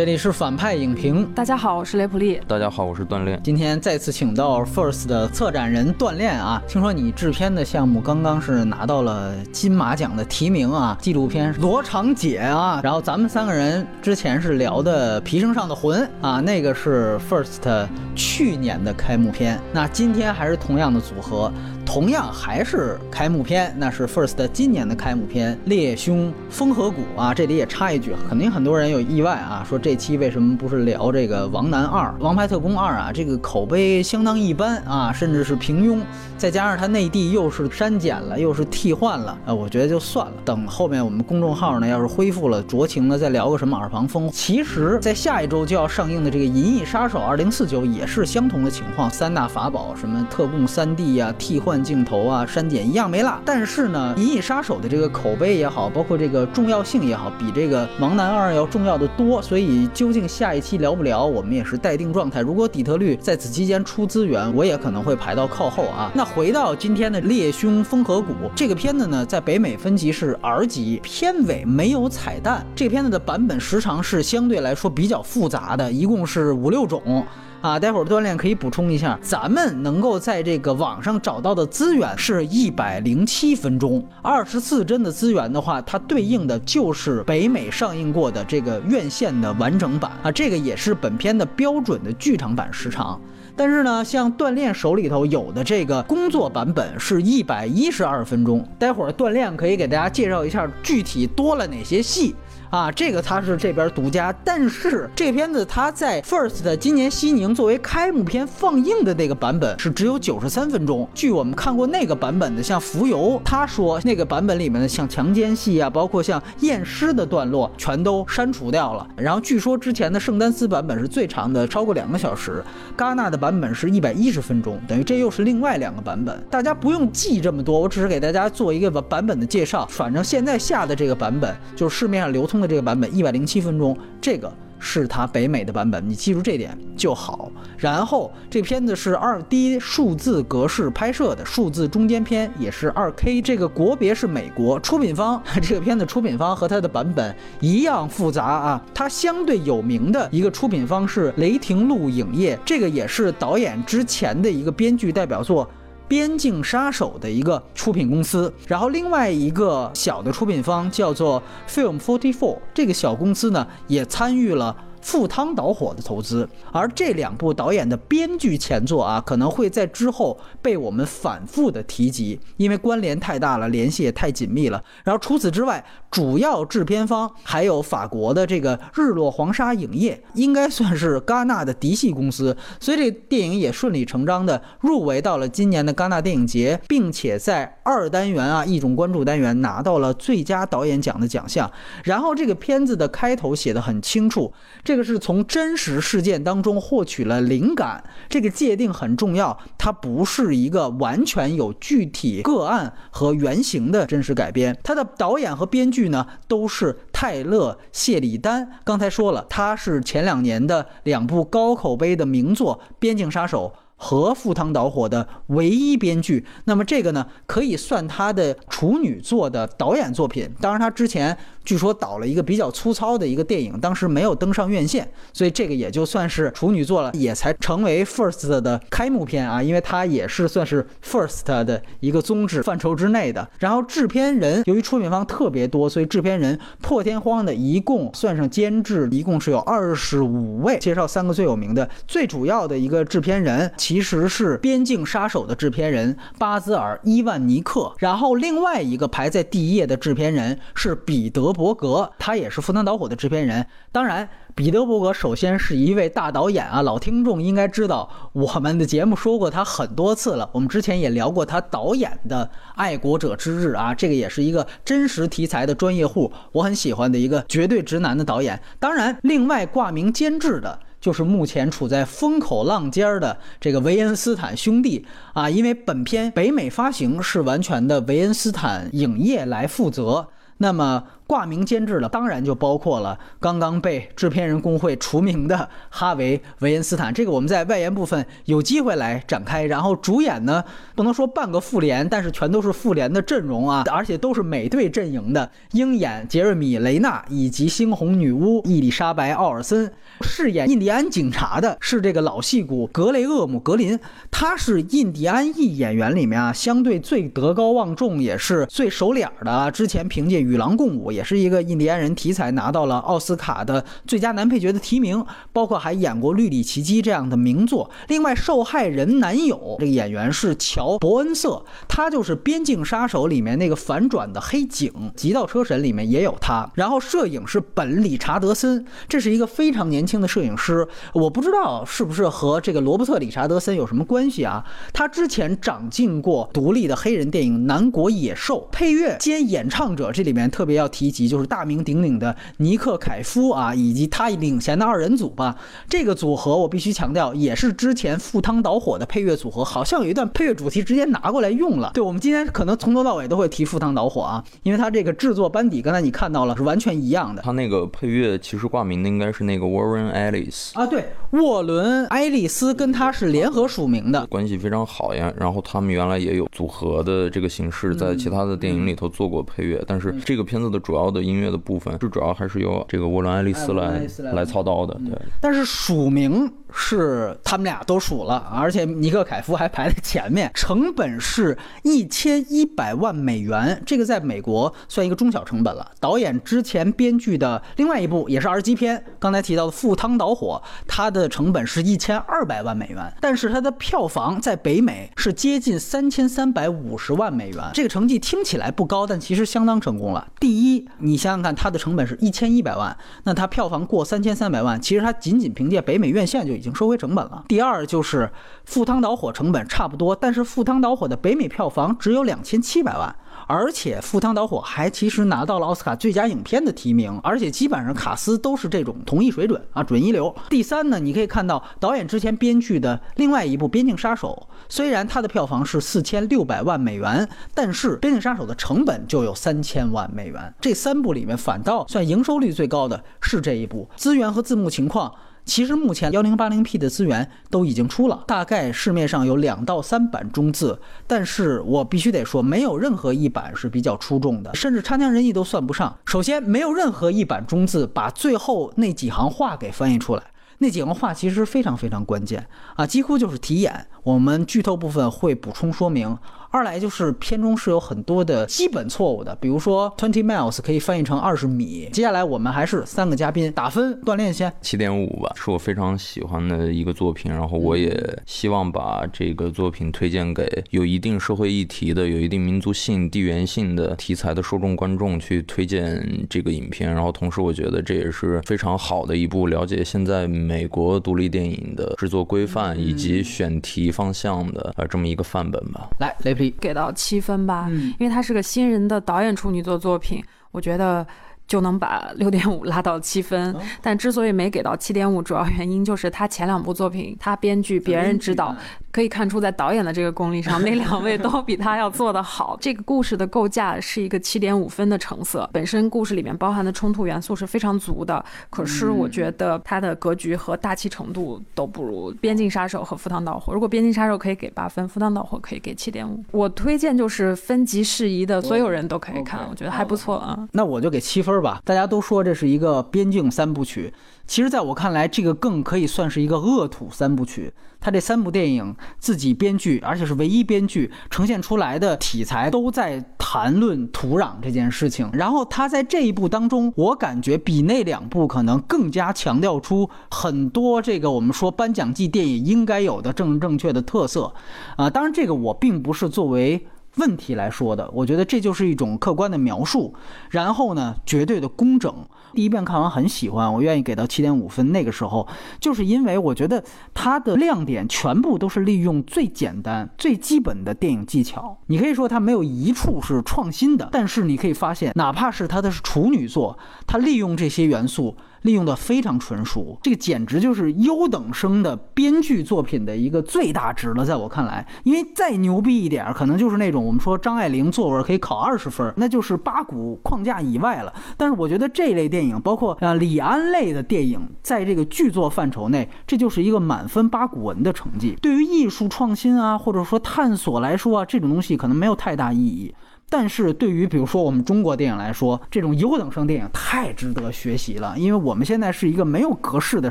这里是反派影评。大家好，我是雷普利。大家好，我是锻炼。今天再次请到 First 的策展人锻炼啊，听说你制片的项目刚刚是拿到了金马奖的提名啊，纪录片《罗长姐》啊。然后咱们三个人之前是聊的《皮绳上的魂》啊，那个是 First 去年的开幕片。那今天还是同样的组合。同样还是开幕片，那是 First 今年的开幕片《猎凶风河谷》啊。这里也插一句，肯定很多人有意外啊，说这期为什么不是聊这个《王楠二》《王牌特工二》啊？这个口碑相当一般啊，甚至是平庸。再加上它内地又是删减了，又是替换了，啊，我觉得就算了。等后面我们公众号呢要是恢复了，酌情的再聊个什么耳旁风。其实，在下一周就要上映的这个《银翼杀手二零四九》也是相同的情况，三大法宝什么特供三 D 呀、替换。镜头啊，删减一样没落。但是呢，《银翼杀手》的这个口碑也好，包括这个重要性也好，比这个《王南二》要重要的多。所以，究竟下一期聊不聊，我们也是待定状态。如果底特律在此期间出资源，我也可能会排到靠后啊。那回到今天的《猎凶风河谷》这个片子呢，在北美分级是 R 级，片尾没有彩蛋。这个片子的版本时长是相对来说比较复杂的，一共是五六种。啊，待会儿锻炼可以补充一下，咱们能够在这个网上找到的资源是一百零七分钟，二十四帧的资源的话，它对应的就是北美上映过的这个院线的完整版啊，这个也是本片的标准的剧场版时长。但是呢，像锻炼手里头有的这个工作版本是一百一十二分钟，待会儿锻炼可以给大家介绍一下具体多了哪些戏。啊，这个它是这边独家，但是这片子它在 First 的今年西宁作为开幕片放映的那个版本是只有九十三分钟。据我们看过那个版本的，像浮游，他说那个版本里面的像强奸戏啊，包括像验尸的段落，全都删除掉了。然后据说之前的圣丹斯版本是最长的，超过两个小时。戛纳的版本是一百一十分钟，等于这又是另外两个版本。大家不用记这么多，我只是给大家做一个版本的介绍。反正现在下的这个版本就是市面上流通。的这个版本一百零七分钟，这个是它北美的版本，你记住这点就好。然后这片子是二 D 数字格式拍摄的数字中间片，也是二 K。这个国别是美国，出品方 这个片子出品方和它的版本一样复杂啊。它相对有名的一个出品方是雷霆路影业，这个也是导演之前的一个编剧代表作。边境杀手的一个出品公司，然后另外一个小的出品方叫做 Film Forty Four，这个小公司呢也参与了。赴汤蹈火的投资，而这两部导演的编剧前作啊，可能会在之后被我们反复的提及，因为关联太大了，联系也太紧密了。然后除此之外，主要制片方还有法国的这个日落黄沙影业，应该算是戛纳的嫡系公司，所以这电影也顺理成章的入围到了今年的戛纳电影节，并且在二单元啊一种关注单元拿到了最佳导演奖的奖项。然后这个片子的开头写的很清楚。这个是从真实事件当中获取了灵感，这个界定很重要，它不是一个完全有具体个案和原型的真实改编。它的导演和编剧呢都是泰勒·谢里丹，刚才说了，他是前两年的两部高口碑的名作《边境杀手》。和赴汤蹈火的唯一编剧，那么这个呢，可以算他的处女作的导演作品。当然，他之前据说导了一个比较粗糙的一个电影，当时没有登上院线，所以这个也就算是处女作了，也才成为 First 的开幕片啊，因为它也是算是 First 的一个宗旨范畴之内的。然后制片人由于出品方特别多，所以制片人破天荒的一共算上监制，一共是有二十五位。介绍三个最有名的，最主要的一个制片人。其实是《边境杀手》的制片人巴兹尔·伊万尼克，然后另外一个排在第一页的制片人是彼得·伯格，他也是《赴汤蹈火》的制片人。当然，彼得·伯格首先是一位大导演啊，老听众应该知道，我们的节目说过他很多次了。我们之前也聊过他导演的《爱国者之日》啊，这个也是一个真实题材的专业户，我很喜欢的一个绝对直男的导演。当然，另外挂名监制的。就是目前处在风口浪尖儿的这个维恩斯坦兄弟啊，因为本片北美发行是完全的维恩斯坦影业来负责，那么。挂名监制了当然就包括了刚刚被制片人工会除名的哈维·维恩斯坦。这个我们在外延部分有机会来展开。然后主演呢，不能说半个复联，但是全都是复联的阵容啊，而且都是美队阵营的鹰眼杰瑞米·雷纳以及猩红女巫伊丽莎白·奥尔森。饰演印第安警察的是这个老戏骨格雷厄姆·格林，他是印第安裔演员里面啊相对最德高望重，也是最熟脸的啊。之前凭借《与狼共舞》也也是一个印第安人题材，拿到了奥斯卡的最佳男配角的提名，包括还演过《绿里奇迹》这样的名作。另外，受害人男友这个演员是乔·伯恩瑟，他就是《边境杀手》里面那个反转的黑警，《极道车神》里面也有他。然后摄影是本·理查德森，这是一个非常年轻。轻的摄影师，我不知道是不是和这个罗伯特·理查德森有什么关系啊？他之前掌镜过独立的黑人电影《南国野兽》，配乐兼演唱者，这里面特别要提及就是大名鼎鼎的尼克·凯夫啊，以及他领衔的二人组吧。这个组合我必须强调，也是之前《赴汤蹈火》的配乐组合，好像有一段配乐主题直接拿过来用了。对我们今天可能从头到尾都会提《赴汤蹈火》啊，因为他这个制作班底，刚才你看到了是完全一样的。他那个配乐其实挂名的应该是那个 Warren。Ellis 啊，对，沃伦·爱丽丝跟他是联合署名的，关系非常好呀。然后他们原来也有组合的这个形式，在其他的电影里头做过配乐，但是这个片子的主要的音乐的部分，是主要还是由这个沃伦·爱丽丝来来操刀的。对，但是署名是他们俩都数了，而且尼克·凯夫还排在前面。成本是一千一百万美元，这个在美国算一个中小成本了。导演之前编剧的另外一部也是 R 级片，刚才提到的《赴汤蹈火》，它的成本是一千二百万美元，但是它的票房在北美是接近三千三百五十万美元。这个成绩听起来不高，但其实相当成功了。第一，你想想看，它的成本是一千一百万，那它票房过三千三百万，其实它仅仅凭借北美院线就已经收回成本了。第二就是《赴汤蹈火》成本差不多，但是《赴汤蹈火》的北美票房只有两千七百万。而且《赴汤蹈火》还其实拿到了奥斯卡最佳影片的提名，而且基本上卡斯都是这种同一水准啊，准一流。第三呢，你可以看到导演之前编剧的另外一部《边境杀手》，虽然它的票房是四千六百万美元，但是《边境杀手》的成本就有三千万美元。这三部里面，反倒算营收率最高的是这一部，资源和字幕情况。其实目前幺零八零 P 的资源都已经出了，大概市面上有两到三版中字，但是我必须得说，没有任何一版是比较出众的，甚至差强人意都算不上。首先，没有任何一版中字把最后那几行话给翻译出来，那几行话其实非常非常关键啊，几乎就是题眼。我们剧透部分会补充说明。二来就是片中是有很多的基本错误的，比如说 twenty miles 可以翻译成二十米。接下来我们还是三个嘉宾打分，锻炼先七点五吧，是我非常喜欢的一个作品。然后我也希望把这个作品推荐给有一定社会议题的、有一定民族性、地缘性的题材的受众观众去推荐这个影片。然后同时，我觉得这也是非常好的一部了解现在美国独立电影的制作规范以及选题方向的呃这么一个范本吧。来，雷。给到七分吧，因为他是个新人的导演处女作作品，我觉得。就能把六点五 拉到七分，但之所以没给到七点五，主要原因就是他前两部作品，他编剧别人指导，可以看出在导演的这个功力上，那两位都比他要做得好。这个故事的构架是一个七点五分的成色，本身故事里面包含的冲突元素是非常足的，可是我觉得它的格局和大气程度都不如《边境杀手》和《赴汤蹈火》。如果《边境杀手》可以给八分，《赴汤蹈火》可以给七点五。我推荐就是分级适宜的，所有人都可以看，我觉得还不错啊。那我就给七分。是吧，大家都说这是一个边境三部曲，其实在我看来，这个更可以算是一个恶土三部曲。他这三部电影自己编剧，而且是唯一编剧，呈现出来的题材都在谈论土壤这件事情。然后他在这一部当中，我感觉比那两部可能更加强调出很多这个我们说颁奖季电影应该有的正正确的特色。啊，当然这个我并不是作为。问题来说的，我觉得这就是一种客观的描述，然后呢，绝对的工整。第一遍看完很喜欢，我愿意给到七点五分。那个时候，就是因为我觉得它的亮点全部都是利用最简单、最基本的电影技巧。你可以说它没有一处是创新的，但是你可以发现，哪怕是它的是处女作，它利用这些元素。利用的非常纯熟，这个简直就是优等生的编剧作品的一个最大值了，在我看来，因为再牛逼一点，可能就是那种我们说张爱玲作文可以考二十分，那就是八股框架以外了。但是我觉得这类电影，包括啊李安类的电影，在这个剧作范畴内，这就是一个满分八股文的成绩。对于艺术创新啊，或者说探索来说啊，这种东西可能没有太大意义。但是对于比如说我们中国电影来说，这种优等生电影太值得学习了，因为我们现在是一个没有格式的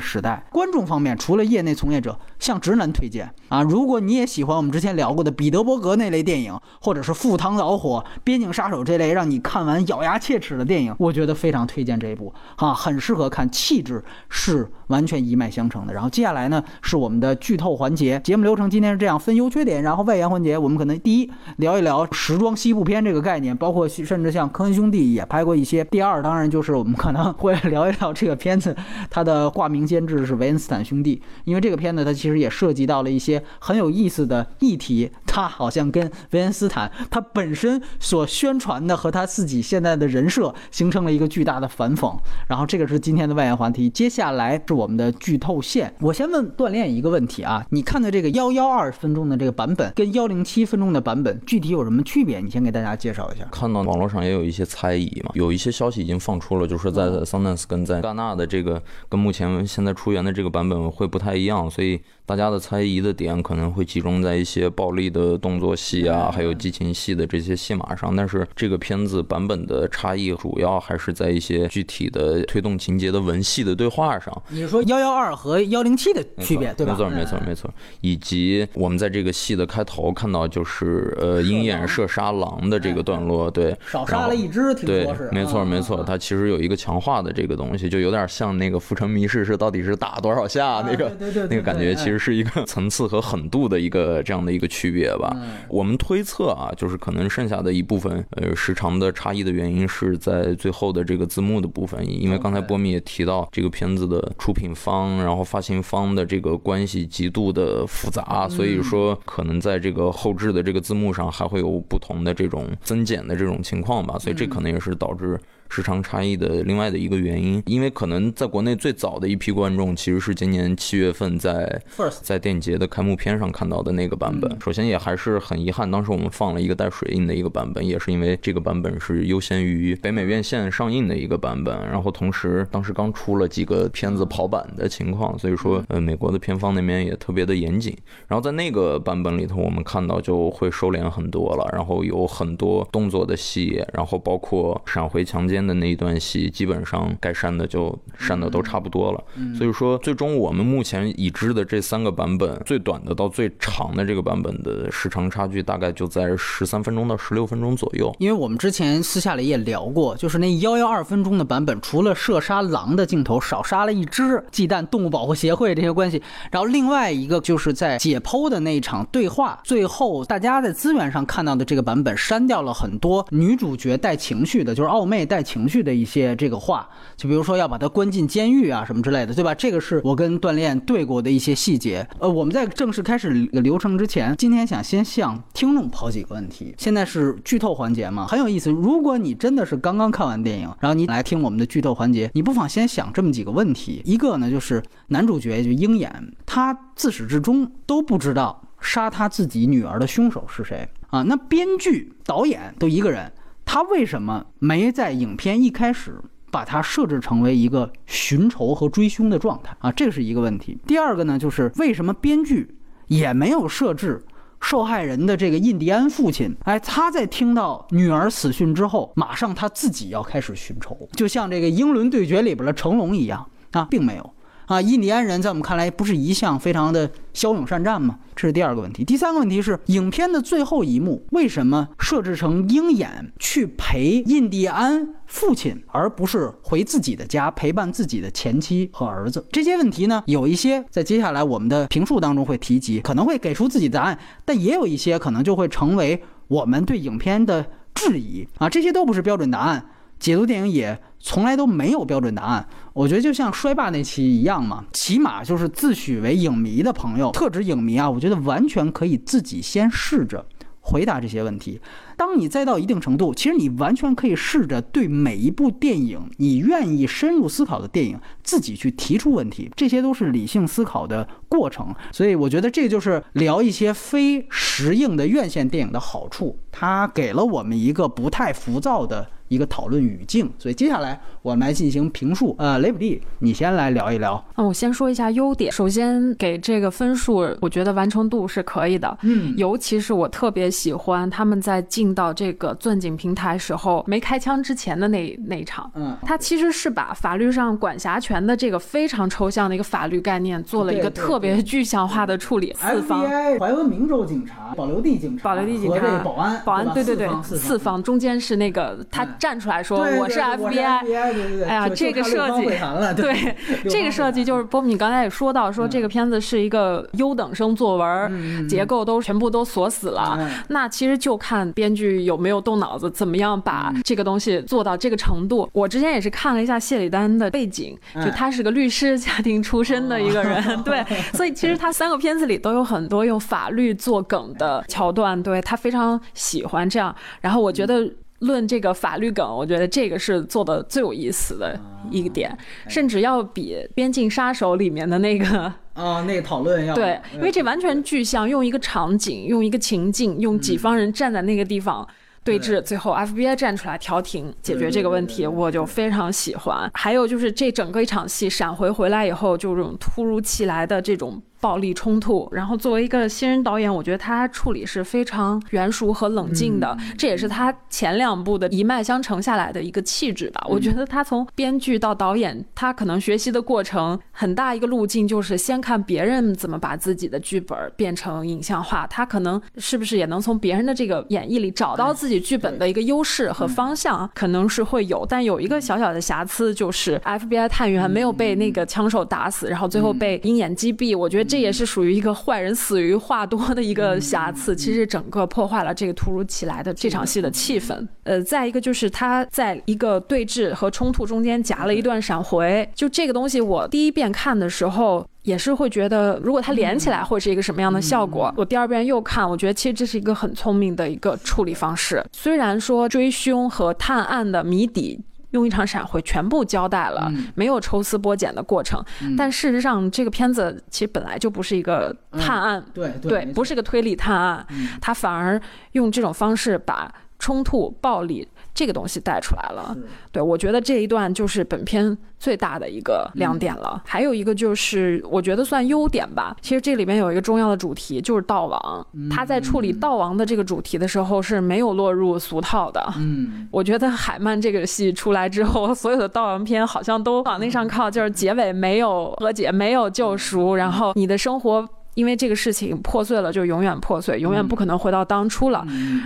时代。观众方面，除了业内从业者，向直男推荐啊，如果你也喜欢我们之前聊过的彼得伯格那类电影，或者是赴汤蹈火、边境杀手这类让你看完咬牙切齿的电影，我觉得非常推荐这一部啊，很适合看，气质是完全一脉相承的。然后接下来呢是我们的剧透环节，节目流程今天是这样分优缺点，然后外延环节我们可能第一聊一聊时装西部片这这个概念，包括甚至像科恩兄弟也拍过一些。第二当然就是我们可能会 聊一聊这个片子，它的挂名监制是维恩斯坦兄弟，因为这个片子它其实也涉及到了一些很有意思的议题，它好像跟维恩斯坦他本身所宣传的和他自己现在的人设形成了一个巨大的反讽。然后这个是今天的外延话题，接下来是我们的剧透线。我先问锻炼一个问题啊，你看的这个幺幺二分钟的这个版本跟幺零七分钟的版本具体有什么区别？你先给大家介绍一下。看到网络上也有一些猜疑嘛，有一些消息已经放出了，就是在 Sundance 跟在戛纳的这个跟目前现在出源的这个版本会不太一样，所以。大家的猜疑的点可能会集中在一些暴力的动作戏啊，还有激情戏的这些戏码上。但是这个片子版本的差异主要还是在一些具体的推动情节的文戏的对话上。你说幺幺二和幺零七的区别，对吧？没错，没错，没错。以及我们在这个戏的开头看到，就是呃鹰眼射杀狼的这个段落，对，少杀了一只，听说是。没错，没错，它其实有一个强化的这个东西，就有点像那个《浮城谜事》是到底是打多少下那个那个感觉，其实。是一个 层次和狠度的一个这样的一个区别吧。我们推测啊，就是可能剩下的一部分呃时长的差异的原因是在最后的这个字幕的部分，因为刚才波米也提到这个片子的出品方然后发行方的这个关系极度的复杂，所以说可能在这个后置的这个字幕上还会有不同的这种增减的这种情况吧，所以这可能也是导致。时长差异的另外的一个原因，因为可能在国内最早的一批观众其实是今年七月份在在电影节的开幕片上看到的那个版本。首先也还是很遗憾，当时我们放了一个带水印的一个版本，也是因为这个版本是优先于北美院线上映的一个版本。然后同时当时刚出了几个片子跑版的情况，所以说呃美国的片方那边也特别的严谨。然后在那个版本里头，我们看到就会收敛很多了，然后有很多动作的戏，然后包括闪回强奸。的那一段戏，基本上该删的就删的都差不多了。所以说，最终我们目前已知的这三个版本，最短的到最长的这个版本的时长差距，大概就在十三分钟到十六分钟左右。因为我们之前私下里也聊过，就是那幺幺二分钟的版本，除了射杀狼的镜头少杀了一只，忌惮动物保护协会这些关系。然后另外一个就是在解剖的那一场对话，最后大家在资源上看到的这个版本，删掉了很多女主角带情绪的，就是奥妹带。情绪的一些这个话，就比如说要把他关进监狱啊什么之类的，对吧？这个是我跟锻炼对过的一些细节。呃，我们在正式开始流程之前，今天想先向听众抛几个问题。现在是剧透环节嘛，很有意思。如果你真的是刚刚看完电影，然后你来听我们的剧透环节，你不妨先想这么几个问题。一个呢，就是男主角就鹰眼，他自始至终都不知道杀他自己女儿的凶手是谁啊？那编剧、导演都一个人。他为什么没在影片一开始把它设置成为一个寻仇和追凶的状态啊？这是一个问题。第二个呢，就是为什么编剧也没有设置受害人的这个印第安父亲？哎，他在听到女儿死讯之后，马上他自己要开始寻仇，就像这个《英伦对决》里边的成龙一样啊，并没有。啊，印第安人在我们看来不是一向非常的骁勇善战吗？这是第二个问题。第三个问题是，影片的最后一幕为什么设置成鹰眼去陪印第安父亲，而不是回自己的家陪伴自己的前妻和儿子？这些问题呢，有一些在接下来我们的评述当中会提及，可能会给出自己答案，但也有一些可能就会成为我们对影片的质疑啊，这些都不是标准答案。解读电影也从来都没有标准答案，我觉得就像衰霸那期一样嘛，起码就是自诩为影迷的朋友，特指影迷啊，我觉得完全可以自己先试着回答这些问题。当你再到一定程度，其实你完全可以试着对每一部电影，你愿意深入思考的电影，自己去提出问题，这些都是理性思考的过程。所以我觉得这就是聊一些非实映的院线电影的好处，它给了我们一个不太浮躁的。一个讨论语境，所以接下来我们来进行评述。呃，雷普利，你先来聊一聊。嗯，我先说一下优点。首先给这个分数，我觉得完成度是可以的。嗯，尤其是我特别喜欢他们在进到这个钻井平台时候没开枪之前的那那一场。嗯，他其实是把法律上管辖权的这个非常抽象的一个法律概念做了一个特别具象化的处理。四方，怀俄明州警察、保留地警察、保留地警察、保安、保安，对对对，四方中间是那个他。站出来说我是 FBI，哎呀，这个设计，对 这个设计就是波米，你刚才也说到，说这个片子是一个优等生作文，结构都全部都锁死了。那其实就看编剧有没有动脑子，怎么样把这个东西做到这个程度。我之前也是看了一下谢里丹的背景，就他是个律师家庭出身的一个人，对，所以其实他三个片子里都有很多用法律做梗的桥段，对他非常喜欢这样。然后我觉得。论这个法律梗，我觉得这个是做的最有意思的一个点，甚至要比《边境杀手》里面的那个啊，那个讨论要对，因为这完全具象，用一个场景，用一个情境，用几方人站在那个地方对峙，最后 FBI 站出来调停解决这个问题，我就非常喜欢。还有就是这整个一场戏闪回回来以后，就这种突如其来的这种。暴力冲突，然后作为一个新人导演，我觉得他处理是非常圆熟和冷静的，这也是他前两部的一脉相承下来的一个气质吧。我觉得他从编剧到导演，他可能学习的过程很大一个路径就是先看别人怎么把自己的剧本变成影像化，他可能是不是也能从别人的这个演绎里找到自己剧本的一个优势和方向，可能是会有，但有一个小小的瑕疵就是 FBI 探员没有被那个枪手打死，然后最后被鹰眼击毙，我觉得。这也是属于一个坏人死于话多的一个瑕疵，其实整个破坏了这个突如其来的这场戏的气氛。呃，再一个就是他在一个对峙和冲突中间夹了一段闪回，就这个东西，我第一遍看的时候也是会觉得，如果它连起来会是一个什么样的效果。我第二遍又看，我觉得其实这是一个很聪明的一个处理方式。虽然说追凶和探案的谜底。用一场闪回全部交代了，没有抽丝剥茧的过程。但事实上，这个片子其实本来就不是一个探案，对对，不是个推理探案，它反而用这种方式把冲突、暴力。这个东西带出来了，对我觉得这一段就是本片最大的一个亮点了。还有一个就是我觉得算优点吧。其实这里面有一个重要的主题，就是悼亡。他在处理悼亡的这个主题的时候是没有落入俗套的。嗯，我觉得海曼这个戏出来之后，所有的悼亡片好像都往那上靠，就是结尾没有和解，没有救赎，然后你的生活。因为这个事情破碎了，就永远破碎，永远不可能回到当初了。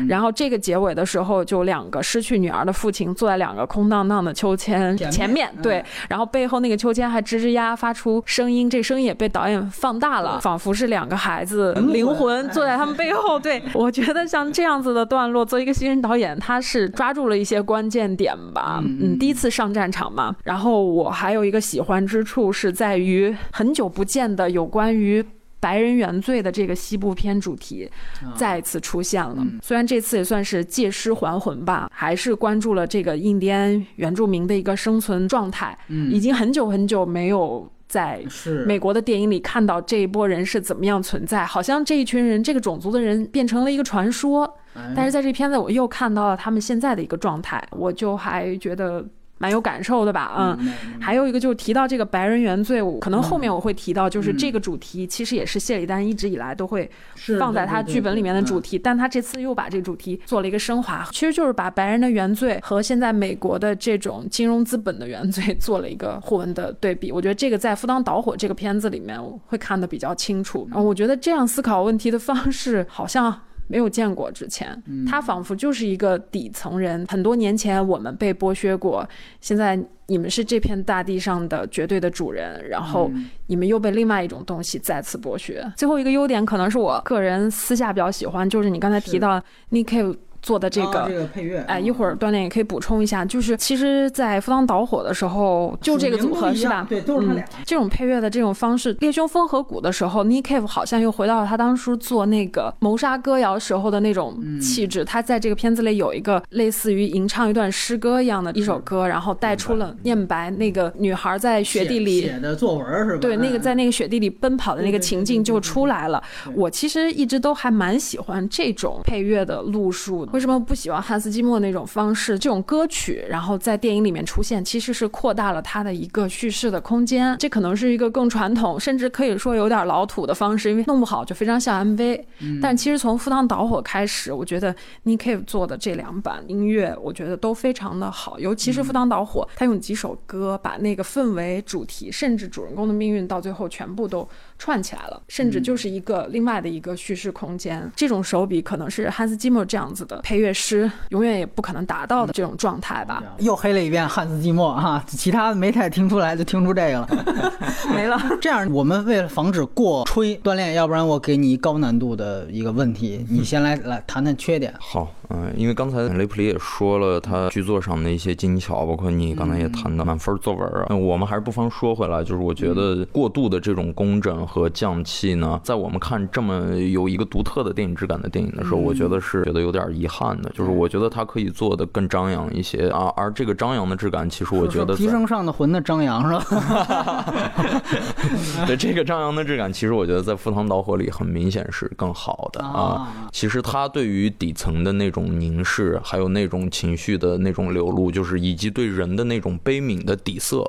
然后这个结尾的时候，就两个失去女儿的父亲坐在两个空荡荡的秋千前面，对，然后背后那个秋千还吱吱呀发出声音，这声音也被导演放大了，仿佛是两个孩子灵魂坐在他们背后。对 我觉得像这样子的段落，作为一个新人导演，他是抓住了一些关键点吧。嗯，第一次上战场嘛。然后我还有一个喜欢之处是在于很久不见的有关于。白人原罪的这个西部片主题再次出现了，虽然这次也算是借尸还魂吧，还是关注了这个印第安原住民的一个生存状态。嗯，已经很久很久没有在美国的电影里看到这一波人是怎么样存在，好像这一群人这个种族的人变成了一个传说。但是在这片子我又看到了他们现在的一个状态，我就还觉得。蛮有感受的吧，嗯，还有一个就是提到这个白人原罪，可能后面我会提到，就是这个主题其实也是谢里丹一直以来都会放在他剧本里面的主题，但他这次又把这个主题做了一个升华，其实就是把白人的原罪和现在美国的这种金融资本的原罪做了一个互文的对比。我觉得这个在《赴汤蹈火》这个片子里面会看得比较清楚。然后我觉得这样思考问题的方式好像。没有见过之前，他仿佛就是一个底层人。很多年前我们被剥削过，现在你们是这片大地上的绝对的主人，然后你们又被另外一种东西再次剥削。最后一个优点可能是我个人私下比较喜欢，就是你刚才提到 Nick。做的这个，这个配乐，哎，一会儿锻炼也可以补充一下，就是其实，在赴汤蹈火的时候，就这个组合是吧？对，都是他俩。这种配乐的这种方式，猎凶风和谷的时候，Nick Cave 好像又回到了他当初做那个谋杀歌谣时候的那种气质。他在这个片子里有一个类似于吟唱一段诗歌一样的一首歌，然后带出了念白那个女孩在雪地里写的作文是吧？对，那个在那个雪地里奔跑的那个情境就出来了。我其实一直都还蛮喜欢这种配乐的路数。为什么不喜欢汉斯季默那种方式？这种歌曲然后在电影里面出现，其实是扩大了它的一个叙事的空间。这可能是一个更传统，甚至可以说有点老土的方式，因为弄不好就非常像 MV。但其实从赴汤蹈火开始，我觉得 Nick Cave 做的这两版音乐，我觉得都非常的好。尤其是赴汤蹈火，他用几首歌把那个氛围、主题，甚至主人公的命运，到最后全部都串起来了，甚至就是一个另外的一个叙事空间。这种手笔可能是汉斯季默这样子的配乐师永远也不可能达到的这种状态吧。又黑了一遍汉斯季默哈，其他没太听出来，就听出这个了，没了。这样，我们为了防止过吹锻炼，要不然我给你高难度的一个问题，你先来来谈谈缺点。好，嗯，因为刚才雷普利也说了他剧作上的一些精巧，包括你刚才也谈到满分作文啊，我们还是不妨说回来，就是我觉得过度的这种工整和匠气呢，在我们看这么有一个独特的电影质感的电影的时候，我觉得是觉得有点遗憾的，就是我觉得它可以做的更张扬一些啊，而这个张扬的质感，其实我觉得提升上的魂的张扬是吧？对这个张扬的质感，其实我觉得在赴汤蹈火里很明显是更好的啊。其实他对于底层的那种凝视，还有那种情绪的那种流露，就是以及对人的那种悲悯的底色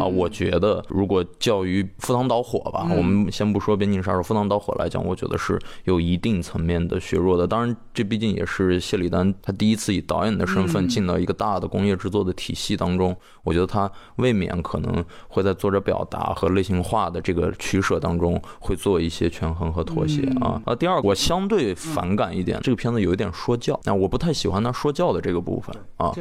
啊，我觉得如果较于赴汤蹈火吧，我们先不说边境杀手，赴汤蹈火来讲，我觉得是有一定层面的削弱的。当然，这毕竟也是谢里丹他第一次以导演的身份进到一个大的工业制作的体系当中，我觉得他未免可能会在作者表达和类型化的这个取舍当中会做一些权衡和妥协啊。啊，第二，我相对反感一点，这个片子有一点说教，那我不太喜欢他说教的这个部分啊，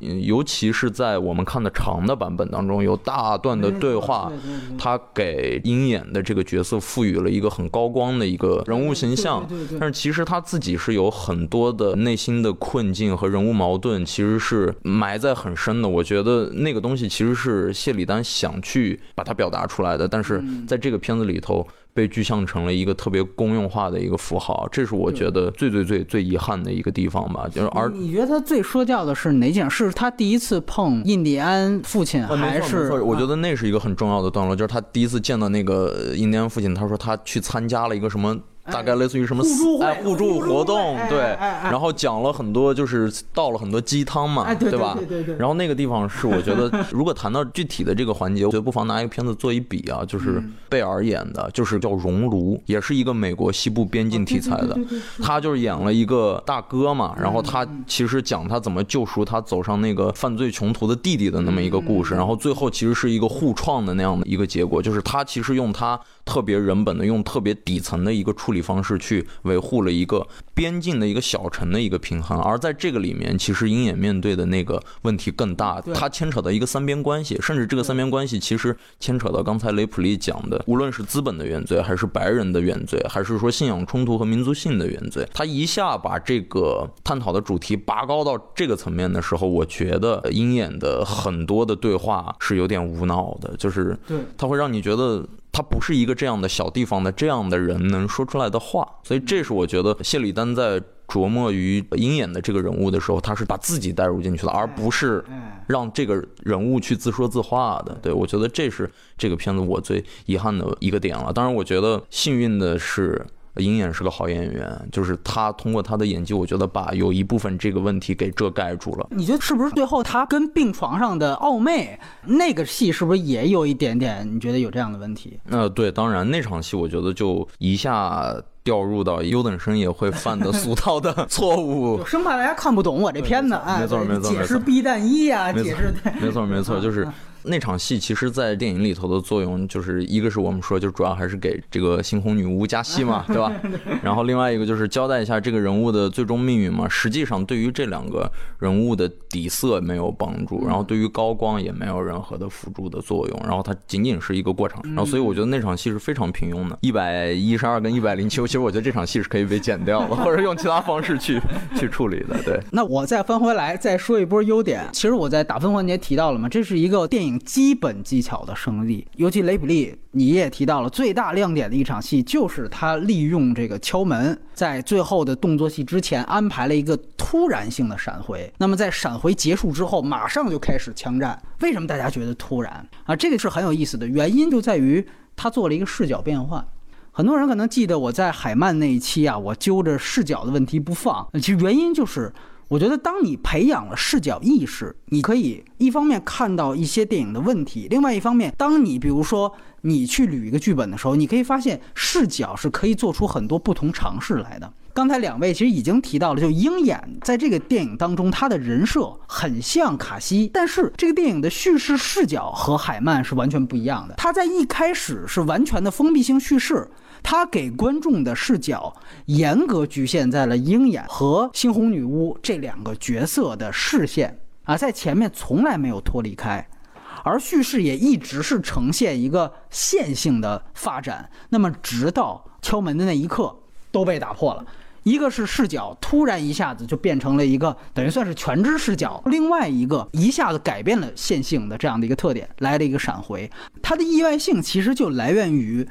尤其是在我们看的长的版本当中，有大段的对话，他给鹰眼的这个角色赋予了一个很高光的一个人物形象，但是其实他自己是有很多的内心的困境和人物矛盾，其实是埋在很深的。我觉得那个东西其实是谢里丹想去把它表达出来的，但是在这个片子里头。被具象成了一个特别公用化的一个符号，这是我觉得最最最最遗憾的一个地方吧。就是而你觉得他最说教的是哪件？是他第一次碰印第安父亲，还是？我觉得那是一个很重要的段落，就是他第一次见到那个印第安父亲，他说他去参加了一个什么。大概类似于什么哎互助活动，对，然后讲了很多，就是倒了很多鸡汤嘛，对吧？对对对。然后那个地方是我觉得，如果谈到具体的这个环节，我觉得不妨拿一个片子做一比啊，就是贝尔演的，就是叫《熔炉》，也是一个美国西部边境题材的。他就是演了一个大哥嘛，然后他其实讲他怎么救赎他走上那个犯罪穷途的弟弟的那么一个故事，然后最后其实是一个互创的那样的一个结果，就是他其实用他。特别人本的，用特别底层的一个处理方式去维护了一个边境的一个小城的一个平衡，而在这个里面，其实鹰眼面对的那个问题更大，它牵扯到一个三边关系，甚至这个三边关系其实牵扯到刚才雷普利讲的，无论是资本的原罪，还是白人的原罪，还是说信仰冲突和民族性的原罪，他一下把这个探讨的主题拔高到这个层面的时候，我觉得鹰眼的很多的对话是有点无脑的，就是对，他会让你觉得。他不是一个这样的小地方的这样的人能说出来的话，所以这是我觉得谢里丹在琢磨于鹰眼的这个人物的时候，他是把自己带入进去了，而不是让这个人物去自说自话的。对我觉得这是这个片子我最遗憾的一个点了。当然，我觉得幸运的是。鹰眼是个好演员，就是他通过他的演技，我觉得把有一部分这个问题给遮盖住了。你觉得是不是最后他跟病床上的奥妹那个戏是不是也有一点点？你觉得有这样的问题？呃，对，当然那场戏我觉得就一下掉入到优等生也会犯的 俗套的错误，生怕大家看不懂我这片子。没错没错，解释 B 弹一啊，解释没错没错，就是。那场戏其实，在电影里头的作用，就是一个是我们说，就主要还是给这个猩红女巫加戏嘛，对吧？然后另外一个就是交代一下这个人物的最终命运嘛。实际上，对于这两个人物的底色没有帮助，然后对于高光也没有任何的辅助的作用，然后它仅仅是一个过场。然后，所以我觉得那场戏是非常平庸的。一百一十二跟一百零七，其实我觉得这场戏是可以被剪掉了，或者用其他方式去去处理的。对。那我再翻回来再说一波优点。其实我在打分环节提到了嘛，这是一个电影基本技巧的胜利。尤其雷普利，你也提到了最大亮点的一场戏，就是他利用这个敲门，在最后的动作戏之前安排了一个突然性的闪回。那么在闪回结束之后，马上就开始枪战。为什么大家觉得突然啊？这个是很有意思的，原因就在于他做了一个视角变换。很多人可能记得我在海曼那一期啊，我揪着视角的问题不放。其实原因就是。我觉得，当你培养了视角意识，你可以一方面看到一些电影的问题，另外一方面，当你比如说你去捋一个剧本的时候，你可以发现视角是可以做出很多不同尝试来的。刚才两位其实已经提到了，就鹰眼在这个电影当中，他的人设很像卡西，但是这个电影的叙事视角和海曼是完全不一样的。他在一开始是完全的封闭性叙事。他给观众的视角严格局限在了鹰眼和猩红女巫这两个角色的视线啊，在前面从来没有脱离开，而叙事也一直是呈现一个线性的发展。那么，直到敲门的那一刻都被打破了，一个是视角突然一下子就变成了一个等于算是全知视角，另外一个一下子改变了线性的这样的一个特点，来了一个闪回。它的意外性其实就来源于。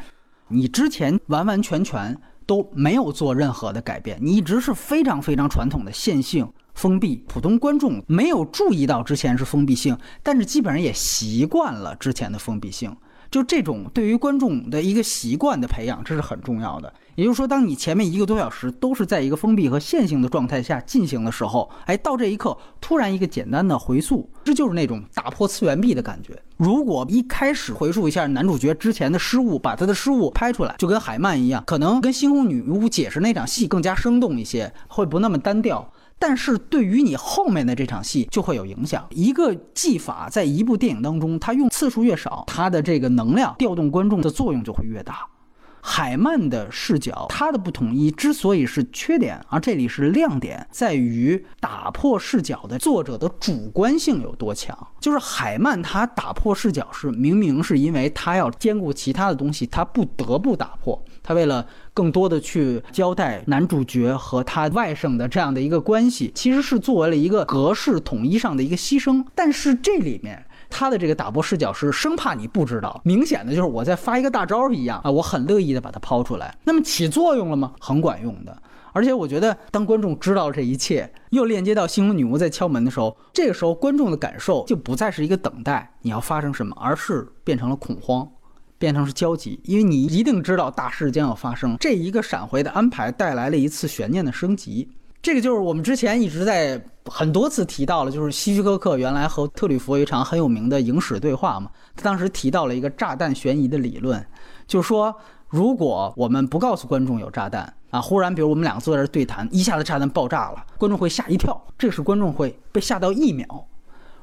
你之前完完全全都没有做任何的改变，你一直是非常非常传统的线性封闭，普通观众没有注意到之前是封闭性，但是基本上也习惯了之前的封闭性。就这种对于观众的一个习惯的培养，这是很重要的。也就是说，当你前面一个多小时都是在一个封闭和线性的状态下进行的时候，哎，到这一刻突然一个简单的回溯，这就是那种打破次元壁的感觉。如果一开始回溯一下男主角之前的失误，把他的失误拍出来，就跟海曼一样，可能跟猩红女巫解释那场戏更加生动一些，会不那么单调。但是对于你后面的这场戏就会有影响。一个技法在一部电影当中，它用次数越少，它的这个能量调动观众的作用就会越大。海曼的视角，它的不统一之所以是缺点，而这里是亮点，在于打破视角的作者的主观性有多强。就是海曼他打破视角是明明是因为他要兼顾其他的东西，他不得不打破。他为了更多的去交代男主角和他外甥的这样的一个关系，其实是作为了一个格式统一上的一个牺牲。但是这里面。他的这个打破视角是生怕你不知道，明显的就是我在发一个大招一样啊，我很乐意的把它抛出来。那么起作用了吗？很管用的。而且我觉得，当观众知道这一切，又链接到猩红女巫在敲门的时候，这个时候观众的感受就不再是一个等待你要发生什么，而是变成了恐慌，变成是焦急，因为你一定知道大事将要发生。这一个闪回的安排带来了一次悬念的升级。这个就是我们之前一直在很多次提到了，就是希区柯克原来和特吕弗有一场很有名的影史对话嘛。他当时提到了一个炸弹悬疑的理论，就是说，如果我们不告诉观众有炸弹啊，忽然比如我们两个坐在这对谈，一下子炸弹爆炸了，观众会吓一跳，这时观众会被吓到一秒。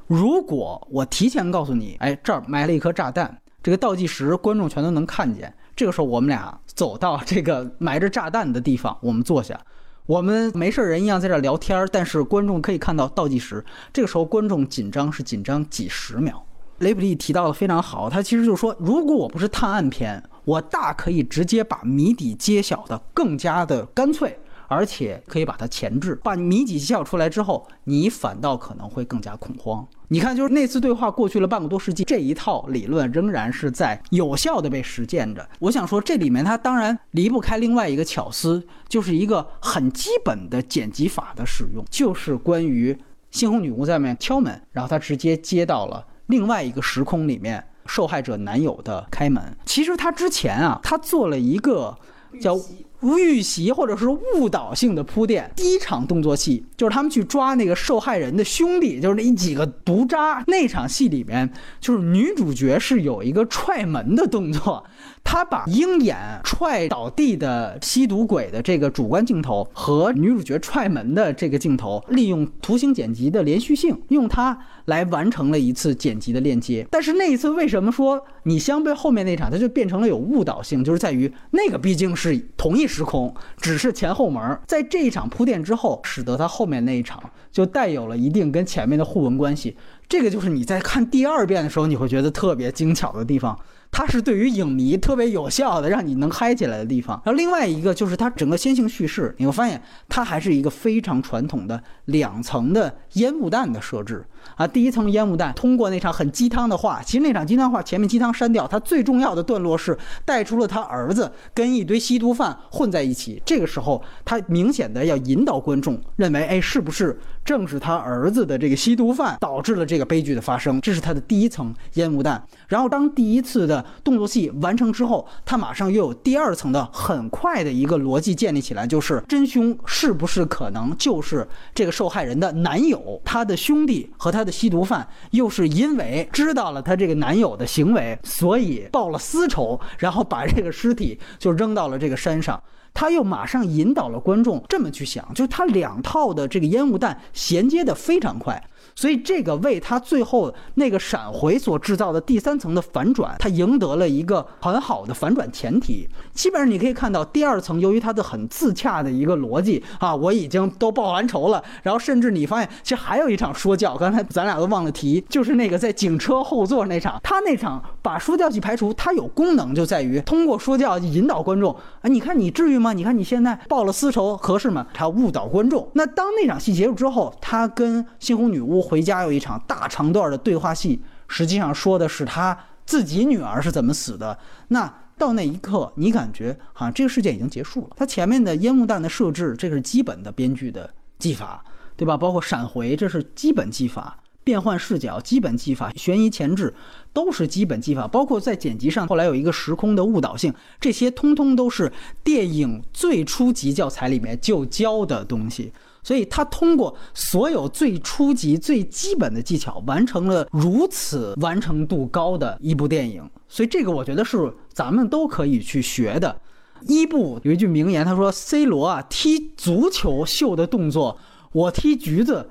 如果我提前告诉你，哎，这儿埋了一颗炸弹，这个倒计时观众全都能看见，这个时候我们俩走到 这个埋着炸弹的地方，我们坐下。我们没事人一样在这聊天，但是观众可以看到倒计时。这个时候观众紧张是紧张几十秒。雷普利提到的非常好，他其实就是说，如果我不是探案片，我大可以直接把谜底揭晓的更加的干脆。而且可以把它前置，把谜底揭晓出来之后，你反倒可能会更加恐慌。你看，就是那次对话过去了半个多世纪，这一套理论仍然是在有效的被实践着。我想说，这里面它当然离不开另外一个巧思，就是一个很基本的剪辑法的使用，就是关于猩红女巫在外面敲门，然后她直接接到了另外一个时空里面受害者男友的开门。其实她之前啊，她做了一个叫。预习或者是误导性的铺垫。第一场动作戏就是他们去抓那个受害人的兄弟，就是那几个毒渣。那场戏里面，就是女主角是有一个踹门的动作。他把鹰眼踹倒地的吸毒鬼的这个主观镜头和女主角踹门的这个镜头，利用图形剪辑的连续性，用它来完成了一次剪辑的链接。但是那一次为什么说你相对后面那场它就变成了有误导性，就是在于那个毕竟是同一时空，只是前后门，在这一场铺垫之后，使得它后面那一场就带有了一定跟前面的互文关系。这个就是你在看第二遍的时候，你会觉得特别精巧的地方。它是对于影迷特别有效的，让你能嗨起来的地方。然后另外一个就是它整个先行叙事，你会发现它还是一个非常传统的两层的烟雾弹的设置啊。第一层烟雾弹通过那场很鸡汤的话，其实那场鸡汤话前面鸡汤删掉，它最重要的段落是带出了他儿子跟一堆吸毒犯混在一起。这个时候，他明显的要引导观众认为，哎，是不是正是他儿子的这个吸毒犯导致了这个悲剧的发生？这是他的第一层烟雾弹。然后当第一次的动作戏完成之后，他马上又有第二层的很快的一个逻辑建立起来，就是真凶是不是可能就是这个受害人的男友，他的兄弟和他的吸毒犯又是因为知道了他这个男友的行为，所以报了私仇，然后把这个尸体就扔到了这个山上。他又马上引导了观众这么去想，就是他两套的这个烟雾弹衔接的非常快。所以这个为他最后那个闪回所制造的第三层的反转，他赢得了一个很好的反转前提。基本上你可以看到第二层，由于它的很自洽的一个逻辑啊，我已经都报完仇了。然后甚至你发现，其实还有一场说教，刚才咱俩都忘了提，就是那个在警车后座那场。他那场把说教戏排除，它有功能就在于通过说教引导观众啊，你看你至于吗？你看你现在报了私仇合适吗？他误导观众。那当那场戏结束之后，他跟猩红女巫。回家有一场大长段的对话戏，实际上说的是他自己女儿是怎么死的。那到那一刻，你感觉好像这个事件已经结束了。他前面的烟雾弹的设置，这个是基本的编剧的技法，对吧？包括闪回，这是基本技法；变换视角，基本技法；悬疑前置，都是基本技法。包括在剪辑上，后来有一个时空的误导性，这些通通都是电影最初级教材里面就教的东西。所以他通过所有最初级、最基本的技巧，完成了如此完成度高的一部电影。所以这个我觉得是咱们都可以去学的。伊布有一句名言，他说：“C 罗啊，踢足球秀的动作，我踢橘子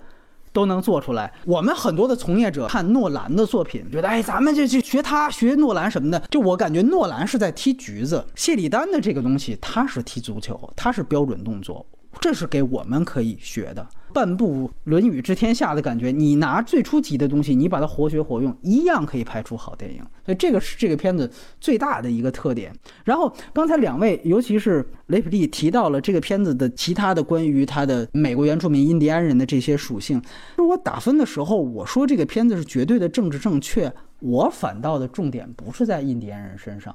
都能做出来。”我们很多的从业者看诺兰的作品，觉得哎，咱们就去学他，学诺兰什么的。就我感觉，诺兰是在踢橘子，谢里丹的这个东西，他是踢足球，他是标准动作。这是给我们可以学的半部《论语》治天下的感觉。你拿最初级的东西，你把它活学活用，一样可以拍出好电影。所以这个是这个片子最大的一个特点。然后刚才两位，尤其是雷普利提到了这个片子的其他的关于他的美国原住民印第安人的这些属性。我打分的时候，我说这个片子是绝对的政治正确，我反倒的重点不是在印第安人身上，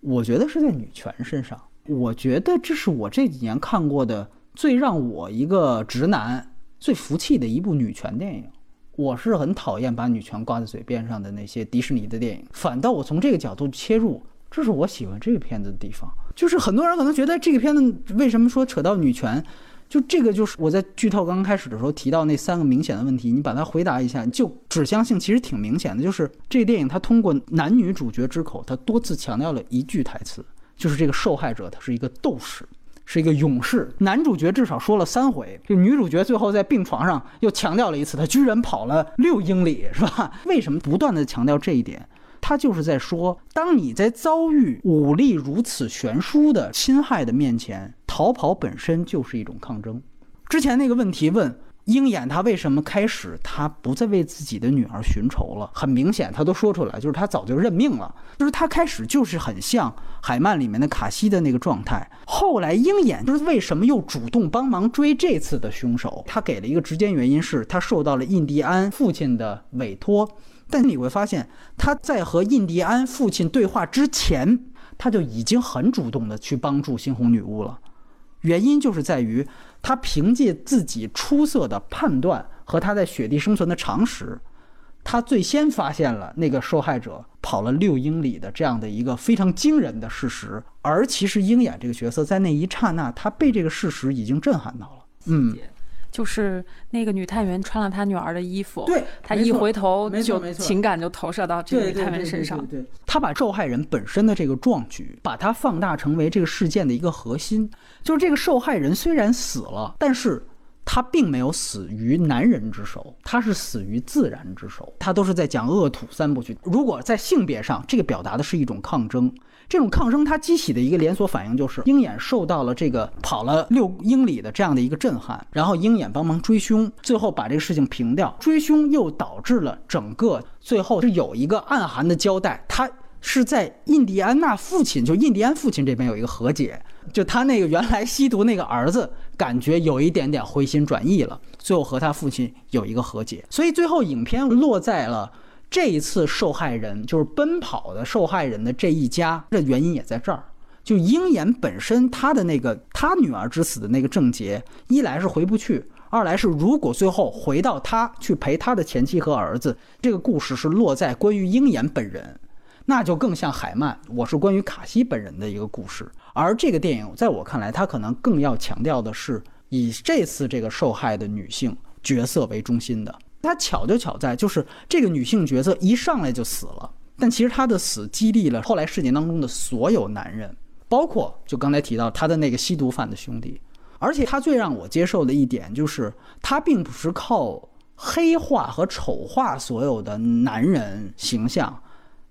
我觉得是在女权身上。我觉得这是我这几年看过的。最让我一个直男最服气的一部女权电影，我是很讨厌把女权挂在嘴边上的那些迪士尼的电影。反倒我从这个角度切入，这是我喜欢这个片子的地方。就是很多人可能觉得这个片子为什么说扯到女权，就这个就是我在剧透刚开始的时候提到那三个明显的问题，你把它回答一下，就指向性其实挺明显的。就是这个电影它通过男女主角之口，它多次强调了一句台词，就是这个受害者他是一个斗士。是一个勇士，男主角至少说了三回，就女主角最后在病床上又强调了一次，他居然跑了六英里，是吧？为什么不断的强调这一点？他就是在说，当你在遭遇武力如此悬殊的侵害的面前，逃跑本身就是一种抗争。之前那个问题问。鹰眼他为什么开始他不再为自己的女儿寻仇了？很明显，他都说出来，就是他早就认命了。就是他开始就是很像海曼里面的卡西的那个状态。后来鹰眼就是为什么又主动帮忙追这次的凶手？他给了一个直接原因，是他受到了印第安父亲的委托。但你会发现，他在和印第安父亲对话之前，他就已经很主动的去帮助猩红女巫了。原因就是在于。他凭借自己出色的判断和他在雪地生存的常识，他最先发现了那个受害者跑了六英里的这样的一个非常惊人的事实，而其实鹰眼这个角色在那一刹那，他被这个事实已经震撼到了。嗯，就是那个女探员穿了她女儿的衣服，对，她一回头就情感就投射到这个女探员身上。对对，他把受害人本身的这个壮举，把它放大成为这个事件的一个核心，就是这个受害人虽然死了，但是。他并没有死于男人之手，他是死于自然之手。他都是在讲恶土三部曲。如果在性别上，这个表达的是一种抗争，这种抗争它激起的一个连锁反应就是鹰眼受到了这个跑了六英里的这样的一个震撼，然后鹰眼帮忙追凶，最后把这个事情平掉。追凶又导致了整个最后是有一个暗含的交代，他是在印第安纳父亲，就印第安父亲这边有一个和解。就他那个原来吸毒那个儿子，感觉有一点点回心转意了，最后和他父亲有一个和解。所以最后影片落在了这一次受害人，就是奔跑的受害人的这一家，这原因也在这儿。就鹰眼本身他的那个他女儿之死的那个症结，一来是回不去，二来是如果最后回到他去陪他的前妻和儿子，这个故事是落在关于鹰眼本人。那就更像海曼，我是关于卡西本人的一个故事。而这个电影在我看来，它可能更要强调的是以这次这个受害的女性角色为中心的。它巧就巧在，就是这个女性角色一上来就死了，但其实她的死激励了后来事件当中的所有男人，包括就刚才提到他的那个吸毒犯的兄弟。而且他最让我接受的一点就是，他并不是靠黑化和丑化所有的男人形象。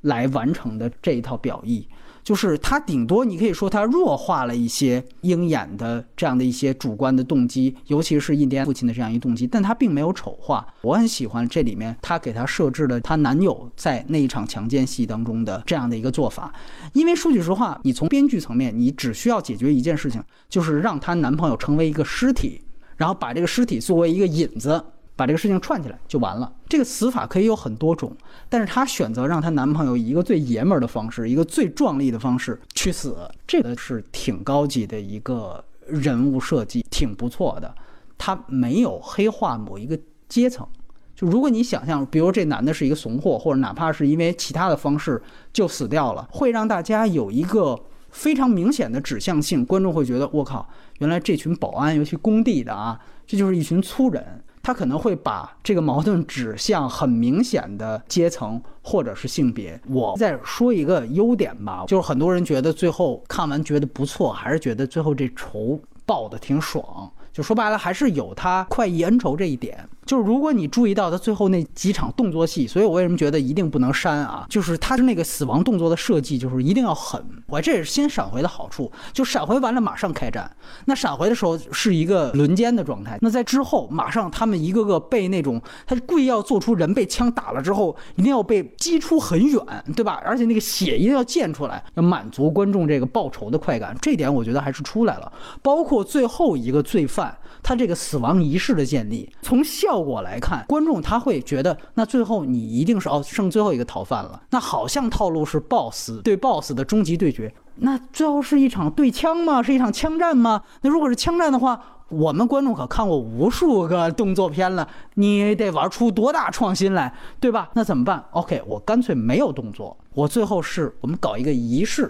来完成的这一套表意，就是他顶多你可以说他弱化了一些鹰眼的这样的一些主观的动机，尤其是印第安父亲的这样一动机，但他并没有丑化。我很喜欢这里面他给他设置了他男友在那一场强奸戏当中的这样的一个做法，因为说句实话，你从编剧层面，你只需要解决一件事情，就是让她男朋友成为一个尸体，然后把这个尸体作为一个引子。把这个事情串起来就完了。这个死法可以有很多种，但是她选择让她男朋友以一个最爷们儿的方式，一个最壮丽的方式去死，这个是挺高级的一个人物设计，挺不错的。他没有黑化某一个阶层。就如果你想象，比如这男的是一个怂货，或者哪怕是因为其他的方式就死掉了，会让大家有一个非常明显的指向性，观众会觉得我靠，原来这群保安，尤其工地的啊，这就是一群粗人。他可能会把这个矛盾指向很明显的阶层或者是性别。我再说一个优点吧，就是很多人觉得最后看完觉得不错，还是觉得最后这仇报的挺爽。就说白了，还是有他快意恩仇这一点。就是如果你注意到他最后那几场动作戏，所以我为什么觉得一定不能删啊？就是他是那个死亡动作的设计，就是一定要狠。我这也是先闪回的好处，就闪回完了马上开战。那闪回的时候是一个轮奸的状态，那在之后马上他们一个个被那种，他故意要做出人被枪打了之后一定要被击出很远，对吧？而且那个血一定要溅出来，要满足观众这个报仇的快感。这点我觉得还是出来了。包括最后一个罪犯。他这个死亡仪式的建立，从效果来看，观众他会觉得，那最后你一定是哦，剩最后一个逃犯了。那好像套路是 BOSS 对 BOSS 的终极对决，那最后是一场对枪吗？是一场枪战吗？那如果是枪战的话，我们观众可看过无数个动作片了，你得玩出多大创新来，对吧？那怎么办？OK，我干脆没有动作，我最后是我们搞一个仪式，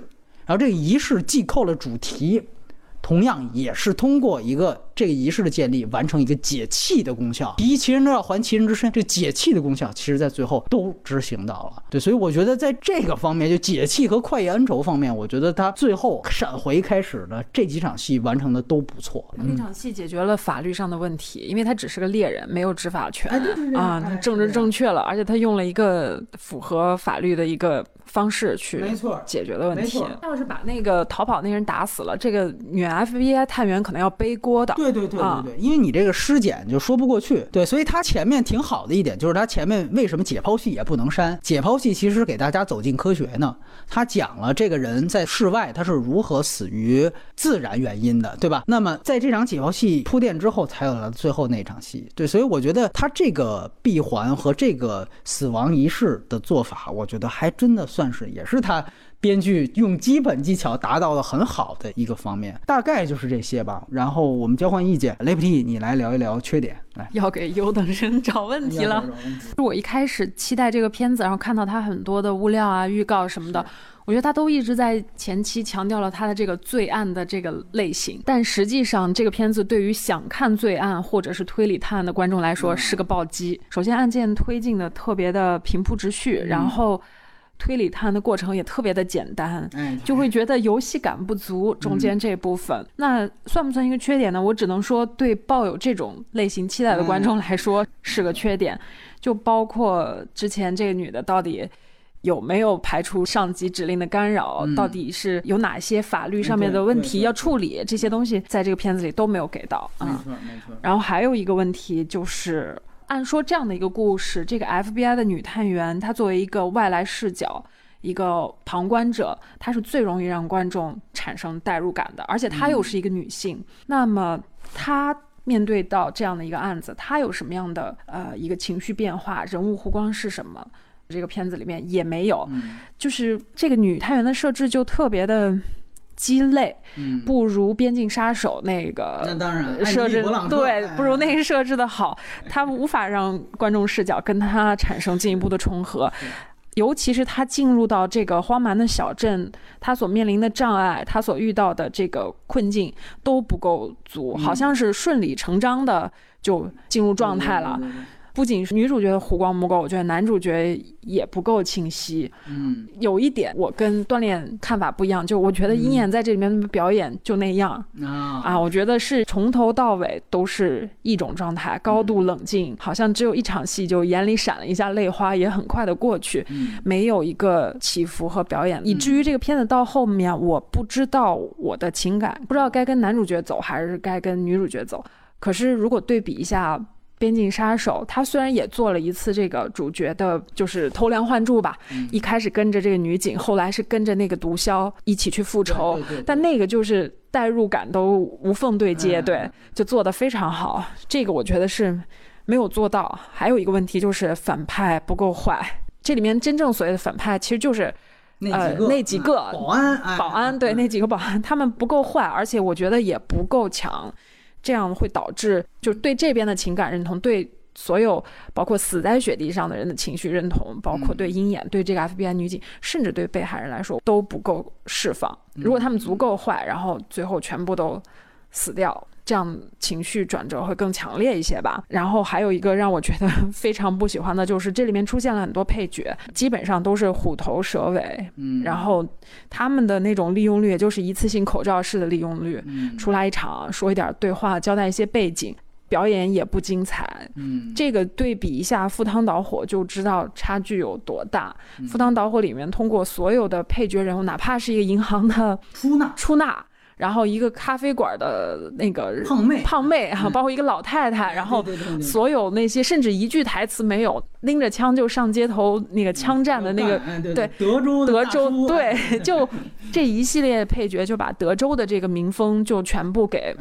然后这个仪式既扣了主题。同样也是通过一个这个仪式的建立，完成一个解气的功效。一其人都要还其人之身，这解气的功效，其实在最后都执行到了。对，所以我觉得在这个方面，就解气和快意恩仇方面，我觉得他最后闪回开始的这几场戏完成的都不错。那场戏解决了法律上的问题，因为他只是个猎人，没有执法权啊，他政治正确了，而且他用了一个符合法律的一个。方式去解决的问题。他要是把那个逃跑那人打死了，这个女 FBI 探员可能要背锅的。对对对对对，因为你这个尸检就说不过去。对，所以它前面挺好的一点就是它前面为什么解剖戏也不能删？解剖戏其实给大家走进科学呢。他讲了这个人在室外他是如何死于自然原因的，对吧？那么在这场解剖戏铺垫之后，才有了最后那场戏。对，所以我觉得他这个闭环和这个死亡仪式的做法，我觉得还真的。算是也是他编剧用基本技巧达到了很好的一个方面，大概就是这些吧。然后我们交换意见，雷普蒂，你来聊一聊缺点。来，要给优等生找问题了。我一开始期待这个片子，然后看到它很多的物料啊、预告什么的，我觉得他都一直在前期强调了他的这个罪案的这个类型。但实际上，这个片子对于想看罪案或者是推理探案的观众来说是个暴击。首先，案件推进的特别的平铺直叙，然后。推理探案的过程也特别的简单，就会觉得游戏感不足。中间这部分，那算不算一个缺点呢？我只能说，对抱有这种类型期待的观众来说是个缺点。就包括之前这个女的到底有没有排除上级指令的干扰，到底是有哪些法律上面的问题要处理，这些东西在这个片子里都没有给到。没错，没错。然后还有一个问题就是。按说这样的一个故事，这个 FBI 的女探员，她作为一个外来视角、一个旁观者，她是最容易让观众产生代入感的。而且她又是一个女性，那么她面对到这样的一个案子，她有什么样的呃一个情绪变化？人物弧光是什么？这个片子里面也没有，就是这个女探员的设置就特别的。鸡肋，不如《边境杀手》那个那当然设置对，不如那个设置的好。他无法让观众视角跟他产生进一步的重合，尤其是他进入到这个荒蛮的小镇，他所面临的障碍，他所遇到的这个困境都不够足，好像是顺理成章的就进入状态了。不仅是女主角的弧光不够，我觉得男主角也不够清晰。嗯，有一点我跟锻炼看法不一样，就我觉得鹰眼在这里面的表演就那样。啊。啊，我觉得是从头到尾都是一种状态，高度冷静，好像只有一场戏就眼里闪了一下泪花，也很快的过去，没有一个起伏和表演，以至于这个片子到后面，我不知道我的情感不知道该跟男主角走还是该跟女主角走。可是如果对比一下。边境杀手，他虽然也做了一次这个主角的，就是偷梁换柱吧。一开始跟着这个女警，后来是跟着那个毒枭一起去复仇，但那个就是代入感都无缝对接，对，就做得非常好。这个我觉得是没有做到。还有一个问题就是反派不够坏。这里面真正所谓的反派，其实就是呃那几个保安，保安对那几个保安，他们不够坏，而且我觉得也不够强。这样会导致，就对这边的情感认同，对所有包括死在雪地上的人的情绪认同，包括对鹰眼、对这个 FBI 女警，甚至对被害人来说都不够释放。如果他们足够坏，然后最后全部都死掉。这样情绪转折会更强烈一些吧。然后还有一个让我觉得非常不喜欢的，就是这里面出现了很多配角，基本上都是虎头蛇尾。嗯，然后他们的那种利用率，也就是一次性口罩式的利用率，出来一场说一点对话，交代一些背景，表演也不精彩。嗯，这个对比一下《赴汤蹈火》，就知道差距有多大。《赴汤蹈火》里面通过所有的配角人物，哪怕是一个银行的出纳，出纳。然后一个咖啡馆的那个胖妹，胖妹哈，包括一个老太太，然后所有那些甚至一句台词没有，拎着枪就上街头那个枪战的那个，对德州德州对，就 这一系列配角就把德州的这个民风就全部给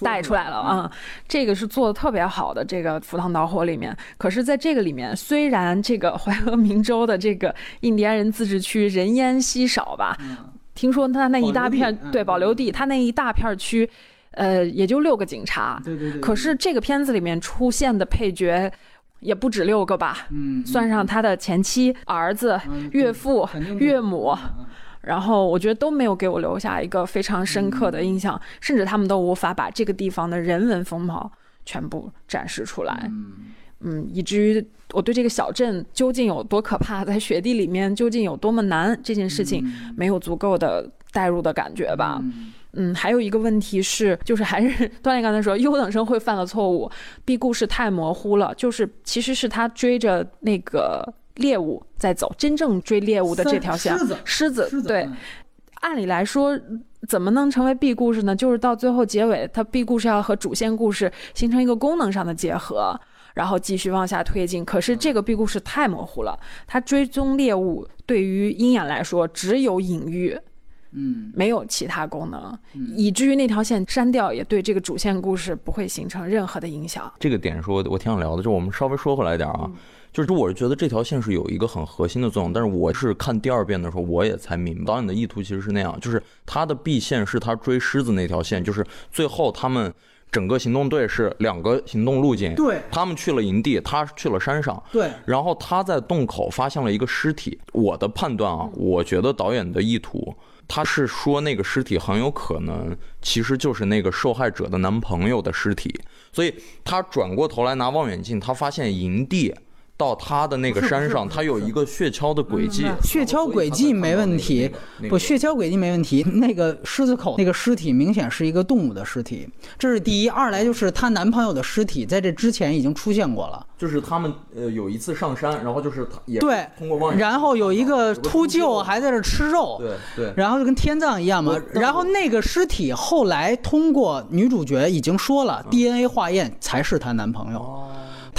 带出来了啊，这个是做的特别好的这个《赴汤蹈火》里面。可是在这个里面，虽然这个怀俄明州的这个印第安人自治区人烟稀少吧。听说他那一大片对保留地，他那一大片区，呃，也就六个警察。对对对。可是这个片子里面出现的配角也不止六个吧？嗯。算上他的前妻、儿子、岳父、岳母，然后我觉得都没有给我留下一个非常深刻的印象，甚至他们都无法把这个地方的人文风貌全部展示出来。嗯。嗯，以至于我对这个小镇究竟有多可怕，在雪地里面究竟有多么难，这件事情没有足够的代入的感觉吧。嗯，还有一个问题是，就是还是 锻炼刚才说优等生会犯的错误，B 故事太模糊了，就是其实是他追着那个猎物在走，真正追猎物的这条线，狮子，对。按理来说，怎么能成为 B 故事呢？就是到最后结尾，它 B 故事要和主线故事形成一个功能上的结合。然后继续往下推进，可是这个 B 故事太模糊了。它追踪猎物对于鹰眼来说只有隐喻，嗯，没有其他功能，以至于那条线删掉也对这个主线故事不会形成任何的影响。这个点说，我挺想聊的，就我们稍微说回来点啊。就是我是觉得这条线是有一个很核心的作用，但是我是看第二遍的时候，我也才明白导演的意图其实是那样，就是他的 B 线是他追狮子那条线，就是最后他们整个行动队是两个行动路径，对。他们去了营地，他去了山上，对，然后他在洞口发现了一个尸体。我的判断啊，我觉得导演的意图，他是说那个尸体很有可能其实就是那个受害者的男朋友的尸体，所以他转过头来拿望远镜，他发现营地。到他的那个山上，他有一个血橇的轨迹，血橇轨迹没问题，不，血橇轨迹没问题。那个狮子口那个尸体明显是一个动物的尸体，这是第一。二来就是她男朋友的尸体在这之前已经出现过了，就是他们呃有一次上山，然后就是他也对通过望远，然后有一个秃鹫还在这吃肉，对对，然后就跟天葬一样嘛。然后那个尸体后来通过女主角已经说了，DNA 化验才是她男朋友。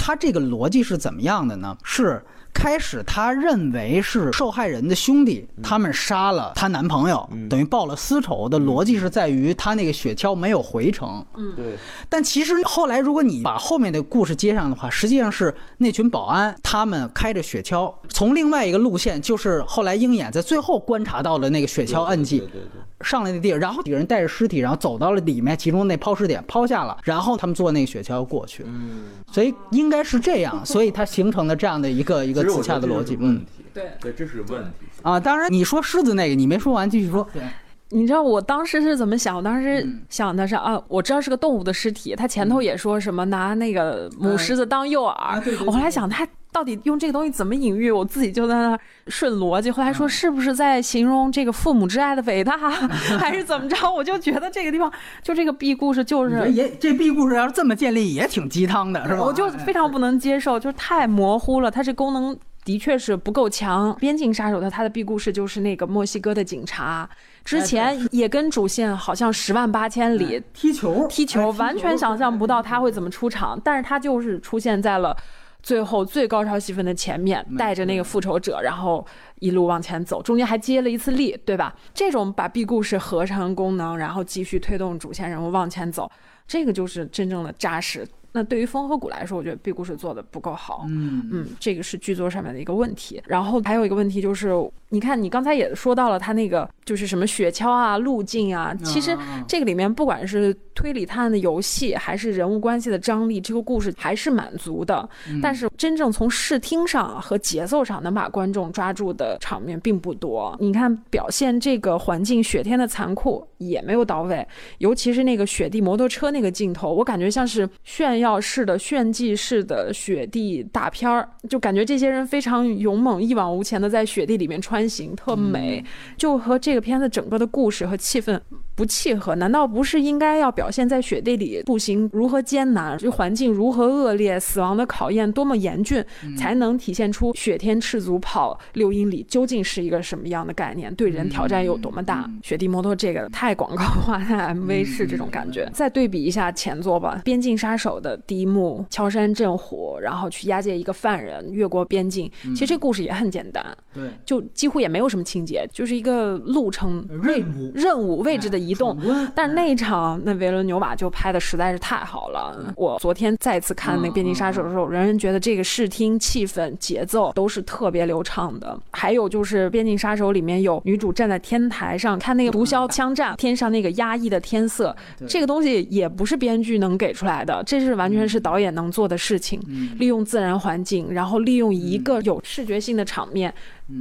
他这个逻辑是怎么样的呢？是开始他认为是受害人的兄弟，他们杀了她男朋友，等于报了私仇的逻辑是在于他那个雪橇没有回程。嗯，对。但其实后来如果你把后面的故事接上的话，实际上是那群保安他们开着雪橇，从另外一个路线，就是后来鹰眼在最后观察到了那个雪橇痕迹。对对对。上来那地，然后几个人带着尸体，然后走到了里面，其中那抛尸点抛下了，然后他们坐那个雪橇过去。嗯，所以应该是这样，所以它形成了这样的一个一个自洽的逻辑。嗯，对对，这是问题啊。当然，你说狮子那个你没说完，继续说。对，你知道我当时是怎么想？我当时想的是啊，我知道是个动物的尸体，他前头也说什么拿那个母狮子当诱饵。我后来想他。到底用这个东西怎么隐喻？我自己就在那顺逻辑。后来说是不是在形容这个父母之爱的伟大，还是怎么着？我就觉得这个地方 就这个 B 故事就是也这 B 故事要是这么建立也挺鸡汤的，是吧？我就非常不能接受，就是太模糊了。它这功能的确是不够强。边境杀手的他的 B 故事就是那个墨西哥的警察，之前也跟主线好像十万八千里踢球踢球，完全想象不到他会怎么出场，但是他就是出现在了。最后最高潮戏份的前面，带着那个复仇者，然后一路往前走，中间还接了一次力，对吧？这种把 B 故事合成功能，然后继续推动主线人物往前走，这个就是真正的扎实。那对于风和谷来说，我觉得 B 故事做的不够好。嗯嗯，这个是剧作上面的一个问题。然后还有一个问题就是，你看你刚才也说到了他那个就是什么雪橇啊、路径啊，其实这个里面不管是推理探案的游戏，还是人物关系的张力，这个故事还是满足的。但是真正从视听上和节奏上能把观众抓住的场面并不多。你看表现这个环境雪天的残酷也没有到位，尤其是那个雪地摩托车那个镜头，我感觉像是炫耀。耀式的炫技式的雪地大片儿，就感觉这些人非常勇猛，一往无前的在雪地里面穿行，特美，就和这个片子整个的故事和气氛不契合。难道不是应该要表现在雪地里步行如何艰难，这环境如何恶劣，死亡的考验多么严峻，才能体现出雪天赤足跑六英里究竟是一个什么样的概念，对人挑战有多么大？雪地摩托这个太广告化，太 MV 式这种感觉。再对比一下前作吧，《边境杀手》的。第一幕敲山震虎，然后去押解一个犯人越过边境。其实这故事也很简单，对，就几乎也没有什么情节，就是一个路程任务任务位置的移动。但是那一场那维伦纽瓦就拍的实在是太好了。我昨天再次看那个《边境杀手》的时候，仍然觉得这个视听气氛、节奏都是特别流畅的。还有就是《边境杀手》里面有女主站在天台上看那个毒枭枪战，天上那个压抑的天色，这个东西也不是编剧能给出来的，这是。完全是导演能做的事情，利用自然环境，然后利用一个有视觉性的场面，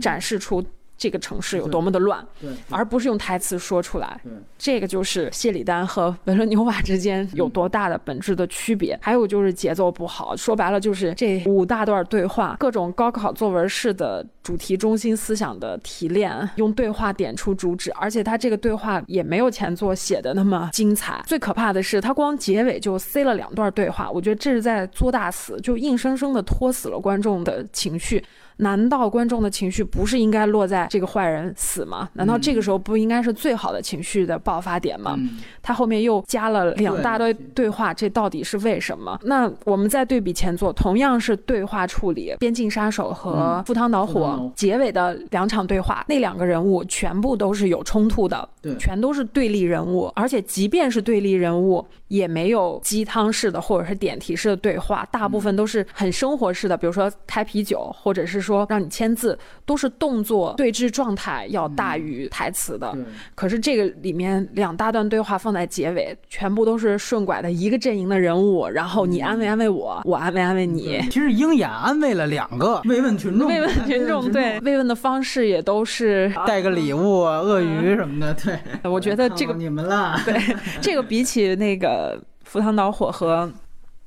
展示出。这个城市有多么的乱，对，而不是用台词说出来。对，这个就是谢里丹和维伦纽瓦之间有多大的本质的区别。还有就是节奏不好，说白了就是这五大段对话，各种高考作文式的主题中心思想的提炼，用对话点出主旨，而且他这个对话也没有前作写的那么精彩。最可怕的是，他光结尾就塞了两段对话，我觉得这是在作大死，就硬生生的拖死了观众的情绪。难道观众的情绪不是应该落在这个坏人死吗？难道这个时候不应该是最好的情绪的爆发点吗？他后面又加了两大堆对话，这到底是为什么？那我们再对比前作，同样是对话处理，《边境杀手》和《赴汤蹈火》结尾的两场对话，那两个人物全部都是有冲突的，对，全都是对立人物，而且即便是对立人物。也没有鸡汤式的或者是点题式的对话，大部分都是很生活式的，比如说开啤酒，或者是说让你签字，都是动作对峙状态要大于台词的。可是这个里面两大段对话放在结尾，全部都是顺拐的一个阵营的人物，然后你安慰安慰我，我安慰安慰你。其实鹰眼安慰了两个慰问群众，慰问群众对 慰问的方式也都是带个礼物、鳄鱼什么的。对，我觉得这个你们了。对，这个比起那个赴汤蹈火和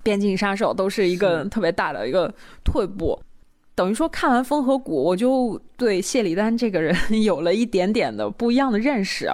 边境杀手，都是一个特别大的一个退步。等于说看完《风和谷》，我就对谢里丹这个人有了一点点的不一样的认识。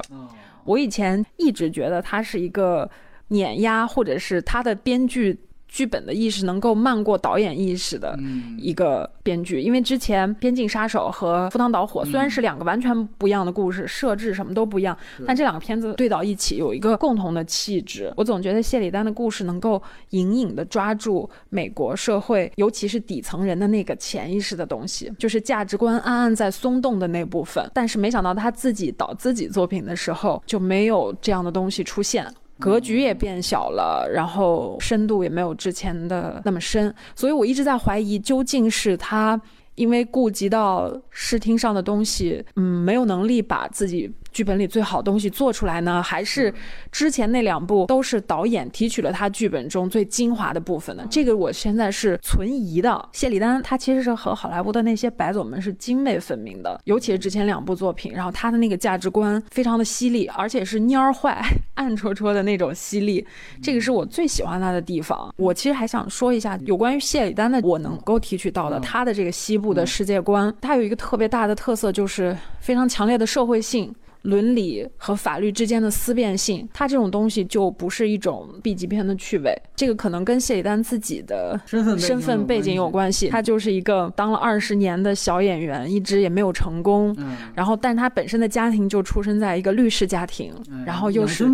我以前一直觉得他是一个碾压，或者是他的编剧。剧本的意识能够漫过导演意识的一个编剧，因为之前《边境杀手》和《赴汤蹈火》虽然是两个完全不一样的故事，设置什么都不一样，但这两个片子对到一起有一个共同的气质。我总觉得谢里丹的故事能够隐隐的抓住美国社会，尤其是底层人的那个潜意识的东西，就是价值观暗暗在松动的那部分。但是没想到他自己导自己作品的时候就没有这样的东西出现。格局也变小了，然后深度也没有之前的那么深，所以我一直在怀疑，究竟是他因为顾及到视听上的东西，嗯，没有能力把自己。剧本里最好东西做出来呢，还是之前那两部都是导演提取了他剧本中最精华的部分呢？这个我现在是存疑的。谢里丹他其实是和好莱坞的那些白总们是泾渭分明的，尤其是之前两部作品，然后他的那个价值观非常的犀利，而且是蔫儿坏、暗戳戳的那种犀利，这个是我最喜欢他的地方。我其实还想说一下有关于谢里丹的，我能够提取到的他的这个西部的世界观，他有一个特别大的特色，就是非常强烈的社会性。伦理和法律之间的思辨性，它这种东西就不是一种 B 级片的趣味。这个可能跟谢里丹自己的身份背景有关系。他就是一个当了二十年的小演员，一直也没有成功。然后，但他本身的家庭就出生在一个律师家庭，然后又是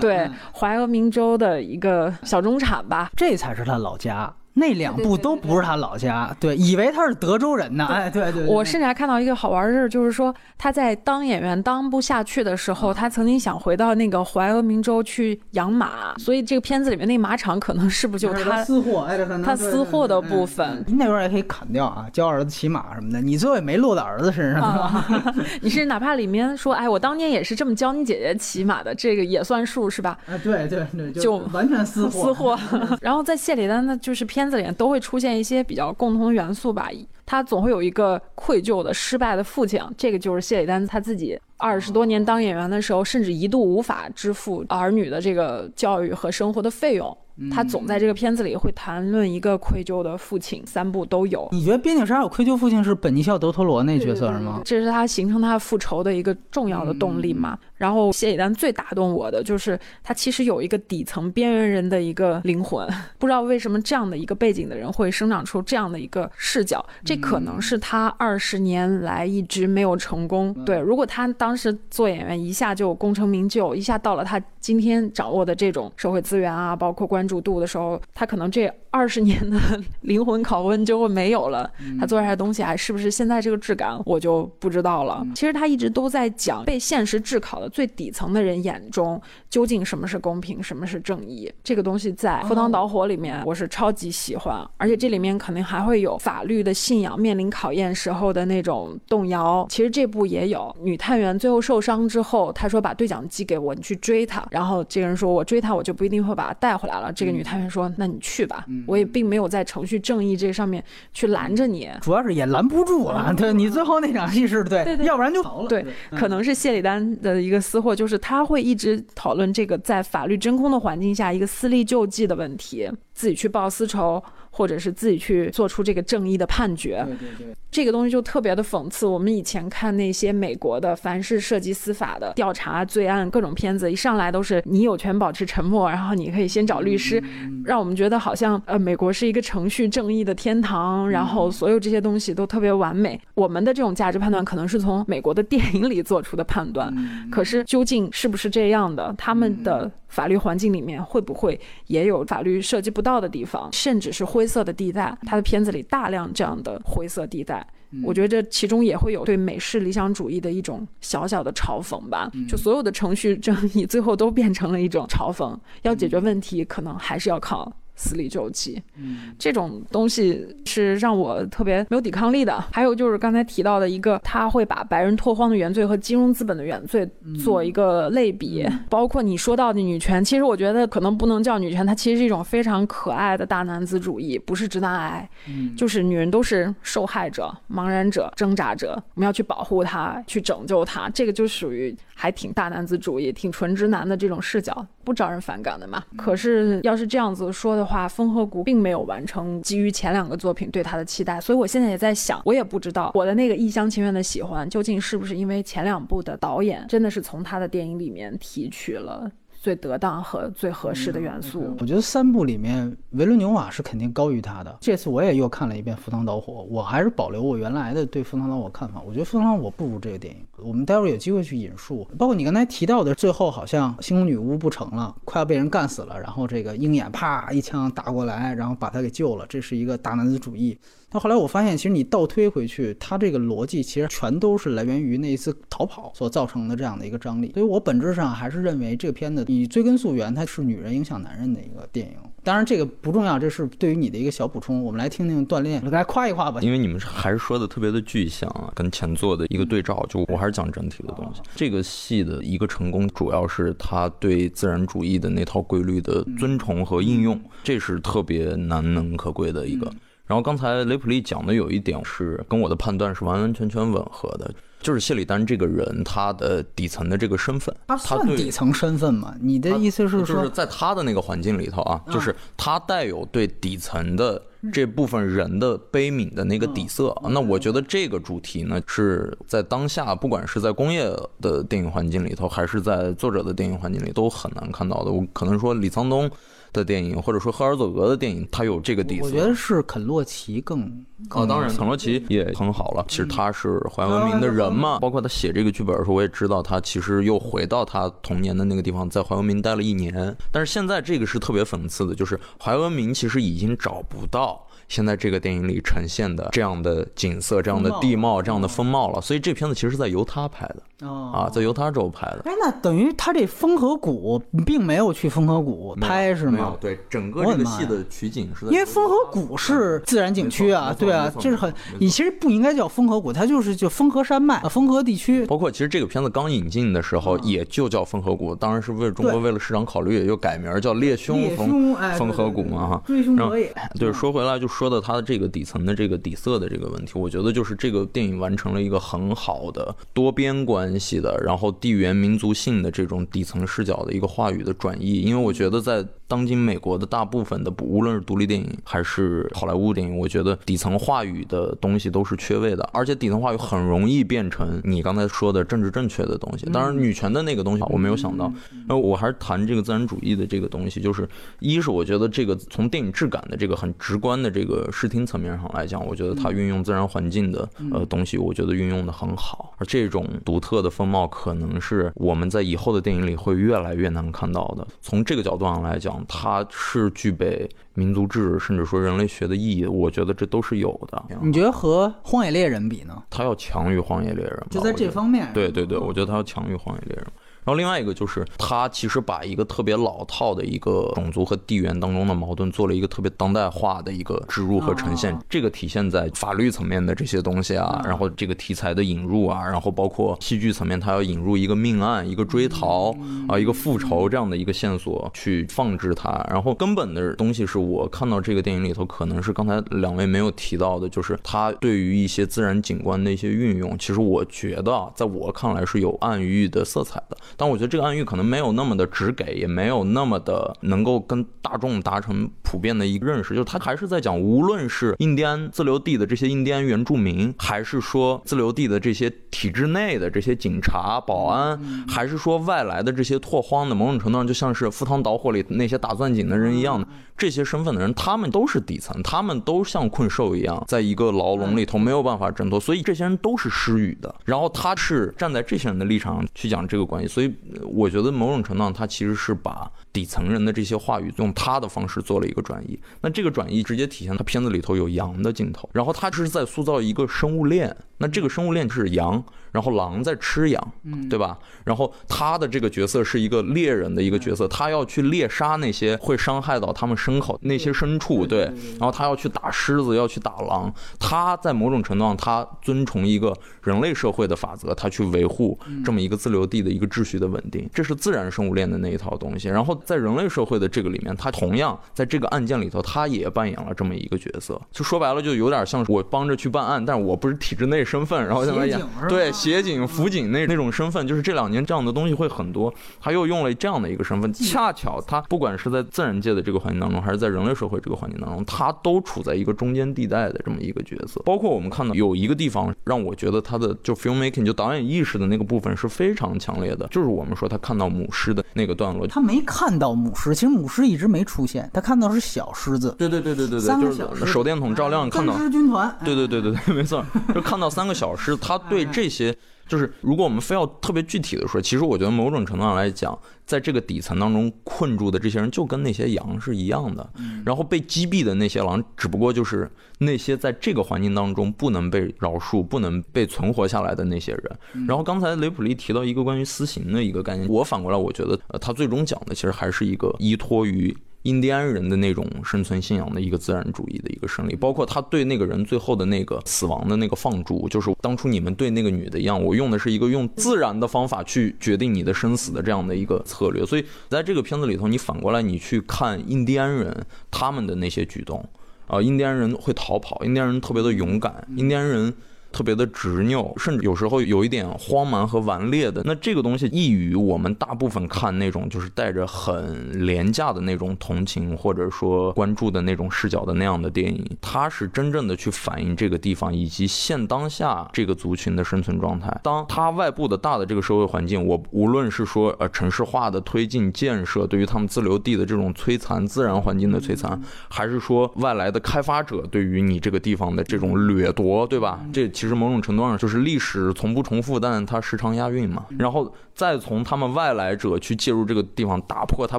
对怀俄明州的一个小中产吧，这才是他老家。那两部都不是他老家，对，以为他是德州人呢。哎，对对。我甚至还看到一个好玩的事，就是说他在当演员当不下去的时候，他曾经想回到那个怀俄明州去养马，所以这个片子里面那马场可能是不是就他私货？哎，他私货的部分。那边也可以砍掉啊，教儿子骑马什么的，你最后也没落到儿子身上。你是哪怕里面说，哎，我当年也是这么教你姐姐骑马的，这个也算数是吧？哎，对对对，就完全私货。私货。然后在谢里丹的就是片。片子里都会出现一些比较共同的元素吧，他总会有一个愧疚的失败的父亲，这个就是谢里丹他自己二十多年当演员的时候，甚至一度无法支付儿女的这个教育和生活的费用。他总在这个片子里会谈论一个愧疚的父亲，三部都有。你觉得《边境杀手》愧疚父亲是本尼肖·德托罗那角色是吗？这是他形成他复仇的一个重要的动力嘛？然后谢里丹最打动我的就是他其实有一个底层边缘人的一个灵魂，不知道为什么这样的一个背景的人会生长出这样的一个视角，这可能是他二十年来一直没有成功。对，如果他当时做演员一下就功成名就，一下到了他今天掌握的这种社会资源啊，包括关。注度的时候，他可能这二十年的 灵魂拷问就会没有了。他做出来的东西还是不是现在这个质感，我就不知道了。其实他一直都在讲被现实炙烤的最底层的人眼中，究竟什么是公平，什么是正义。这个东西在赴汤蹈火里面，我是超级喜欢。而且这里面肯定还会有法律的信仰面临考验时候的那种动摇。其实这部也有女探员最后受伤之后，她说把对讲机给我，你去追他。然后这个人说我追他，我就不一定会把他带回来了。这个女探员说：“那你去吧，我也并没有在程序正义这上面去拦着你，主要是也拦不住了。对你最后那场戏是对，要不然就逃了。对，可能是谢里丹的一个私货，就是他会一直讨论这个在法律真空的环境下一个私利救济的问题，自己去报私仇。”或者是自己去做出这个正义的判决，对对对，这个东西就特别的讽刺。我们以前看那些美国的凡是涉及司法的调查罪案各种片子，一上来都是你有权保持沉默，然后你可以先找律师，让我们觉得好像呃美国是一个程序正义的天堂，然后所有这些东西都特别完美。我们的这种价值判断可能是从美国的电影里做出的判断，可是究竟是不是这样的？他们的。法律环境里面会不会也有法律涉及不到的地方，甚至是灰色的地带？他的片子里大量这样的灰色地带。我觉得这其中也会有对美式理想主义的一种小小的嘲讽吧。就所有的程序正义最后都变成了一种嘲讽，要解决问题可能还是要靠。死里救济，嗯，这种东西是让我特别没有抵抗力的。还有就是刚才提到的一个，他会把白人拓荒的原罪和金融资本的原罪做一个类比，包括你说到的女权，其实我觉得可能不能叫女权，它其实是一种非常可爱的大男子主义，不是直男癌，嗯，就是女人都是受害者、茫然者、挣扎者，我们要去保护她，去拯救她，这个就属于还挺大男子主义、挺纯直男的这种视角，不招人反感的嘛。可是要是这样子说的。话风和谷并没有完成基于前两个作品对他的期待，所以我现在也在想，我也不知道我的那个一厢情愿的喜欢究竟是不是因为前两部的导演真的是从他的电影里面提取了。最得当和最合适的元素，我觉得三部里面维伦纽瓦是肯定高于他的。这次我也又看了一遍《赴汤蹈火》，我还是保留我原来的对《赴汤蹈火》看法。我觉得《赴汤蹈火》不如这个电影。我们待会儿有机会去引述，包括你刚才提到的，最后好像星空女巫不成了，快要被人干死了，然后这个鹰眼啪一枪打过来，然后把他给救了，这是一个大男子主义。那后来我发现，其实你倒推回去，它这个逻辑其实全都是来源于那一次逃跑所造成的这样的一个张力。所以我本质上还是认为这个片子以追根溯源，它是女人影响男人的一个电影。当然这个不重要，这是对于你的一个小补充。我们来听听锻炼，来夸一夸吧。因为你们还是说的特别的具象啊，跟前作的一个对照。就我还是讲整体的东西。这个戏的一个成功，主要是他对自然主义的那套规律的尊崇和应用，这是特别难能可贵的一个。然后刚才雷普利讲的有一点是跟我的判断是完完全全吻合的，就是谢里丹这个人他的底层的这个身份，他算底层身份吗？你的意思是说，就是在他的那个环境里头啊，就是他带有对底层的这部分人的悲悯的那个底色。那我觉得这个主题呢，是在当下不管是在工业的电影环境里头，还是在作者的电影环境里都很难看到的。我可能说李沧东。的电影，或者说赫尔佐格的电影，它有这个底子。我觉得是肯洛奇更哦，当然肯洛奇也很好了。其实他是怀文明的人嘛，包括他写这个剧本的时候，我也知道他其实又回到他童年的那个地方，在怀文明待了一年。但是现在这个是特别讽刺的，就是怀文明其实已经找不到。现在这个电影里呈现的这样的景色、这样的地貌、这样的风貌了，所以这片子其实是在犹他拍的啊，在犹他州拍的。哎，那等于他这风和谷并没有去风和谷拍是吗？对，整个这个戏的取景是。因为风和谷是自然景区啊，对啊，这是很，你其实不应该叫风和谷，它就是就风和山脉、风和地区。包括其实这个片子刚引进的时候也就叫风和谷，当然是为中国为了市场考虑，又改名叫猎凶风风和谷嘛哈。追凶可以。对，说回来就。说到它的这个底层的这个底色的这个问题，我觉得就是这个电影完成了一个很好的多边关系的，然后地缘民族性的这种底层视角的一个话语的转移。因为我觉得在当今美国的大部分的，无论是独立电影还是好莱坞电影，我觉得底层话语的东西都是缺位的，而且底层话语很容易变成你刚才说的政治正确的东西。当然，女权的那个东西我没有想到。那我还是谈这个自然主义的这个东西，就是一是我觉得这个从电影质感的这个很直观的这个。这个视听层面上来讲，我觉得它运用自然环境的呃东西，我觉得运用的很好。而这种独特的风貌，可能是我们在以后的电影里会越来越难看到的。从这个角度上来讲，它是具备民族志，甚至说人类学的意义。我觉得这都是有的。你觉得和《荒野猎人》比呢？它要强于《荒野猎人》，就在这方面。对对对，我觉得它要强于《荒野猎人》。然后另外一个就是，他其实把一个特别老套的一个种族和地缘当中的矛盾，做了一个特别当代化的一个植入和呈现。这个体现在法律层面的这些东西啊，然后这个题材的引入啊，然后包括戏剧层面，他要引入一个命案、一个追逃啊、一个复仇这样的一个线索去放置它。然后根本的东西是我看到这个电影里头，可能是刚才两位没有提到的，就是他对于一些自然景观的一些运用，其实我觉得在我看来是有暗喻的色彩的。但我觉得这个暗喻可能没有那么的直给，也没有那么的能够跟大众达成普遍的一个认识。就是他还是在讲，无论是印第安自留地的这些印第安原住民，还是说自留地的这些体制内的这些警察、保安，还是说外来的这些拓荒的，某种程度上就像是《赴汤蹈火》里那些打钻井的人一样的这些身份的人，他们都是底层，他们都像困兽一样，在一个牢笼里头没有办法挣脱，所以这些人都是失语的。然后他是站在这些人的立场去讲这个关系，所以。我觉得某种程度上，他其实是把底层人的这些话语用他的方式做了一个转移。那这个转移直接体现他片子里头有羊的镜头，然后他是在塑造一个生物链。那这个生物链是羊，然后狼在吃羊，对吧？然后他的这个角色是一个猎人的一个角色，他要去猎杀那些会伤害到他们牲口那些牲畜，对。然后他要去打狮子，要去打狼。他在某种程度上，他遵从一个人类社会的法则，他去维护这么一个自留地的一个秩序的稳定，这是自然生物链的那一套东西。然后在人类社会的这个里面，他同样在这个案件里头，他也扮演了这么一个角色。就说白了，就有点像我帮着去办案，但是我不是体制内。身份，然后再来演，对协警、辅警那那种身份，就是这两年这样的东西会很多。他又用了这样的一个身份，恰巧他不管是在自然界的这个环境当中，还是在人类社会这个环境当中，他都处在一个中间地带的这么一个角色。包括我们看到有一个地方让我觉得他的就 filmmaking 就导演意识的那个部分是非常强烈的，就是我们说他看到母狮的那个段落，他没看到母狮，其实母狮一直没出现，他看到是小狮子。对对对对对对，就是手电筒照亮看到。狮军团。对对对对对，没错，就看到三个小时，他。对这些，就是如果我们非要特别具体的说，其实我觉得某种程度上来讲，在这个底层当中困住的这些人，就跟那些羊是一样的。然后被击毙的那些狼，只不过就是那些在这个环境当中不能被饶恕、不能被存活下来的那些人。然后刚才雷普利提到一个关于私刑的一个概念，我反过来我觉得，呃，他最终讲的其实还是一个依托于。印第安人的那种生存信仰的一个自然主义的一个胜利，包括他对那个人最后的那个死亡的那个放逐，就是当初你们对那个女的一样，我用的是一个用自然的方法去决定你的生死的这样的一个策略。所以在这个片子里头，你反过来你去看印第安人他们的那些举动，啊，印第安人会逃跑，印第安人特别的勇敢，印第安人。特别的执拗，甚至有时候有一点荒蛮和顽劣的。那这个东西异于我们大部分看那种就是带着很廉价的那种同情或者说关注的那种视角的那样的电影，它是真正的去反映这个地方以及现当下这个族群的生存状态。当它外部的大的这个社会环境，我无论是说呃城市化的推进建设对于他们自留地的这种摧残，自然环境的摧残，还是说外来的开发者对于你这个地方的这种掠夺，对吧？这其实。其实某种程度上就是历史从不重复，但它时常押韵嘛。然后再从他们外来者去介入这个地方，打破它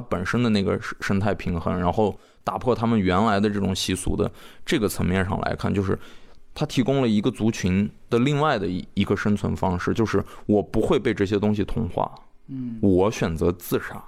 本身的那个生态平衡，然后打破他们原来的这种习俗的这个层面上来看，就是它提供了一个族群的另外的一一个生存方式，就是我不会被这些东西同化，嗯，我选择自杀，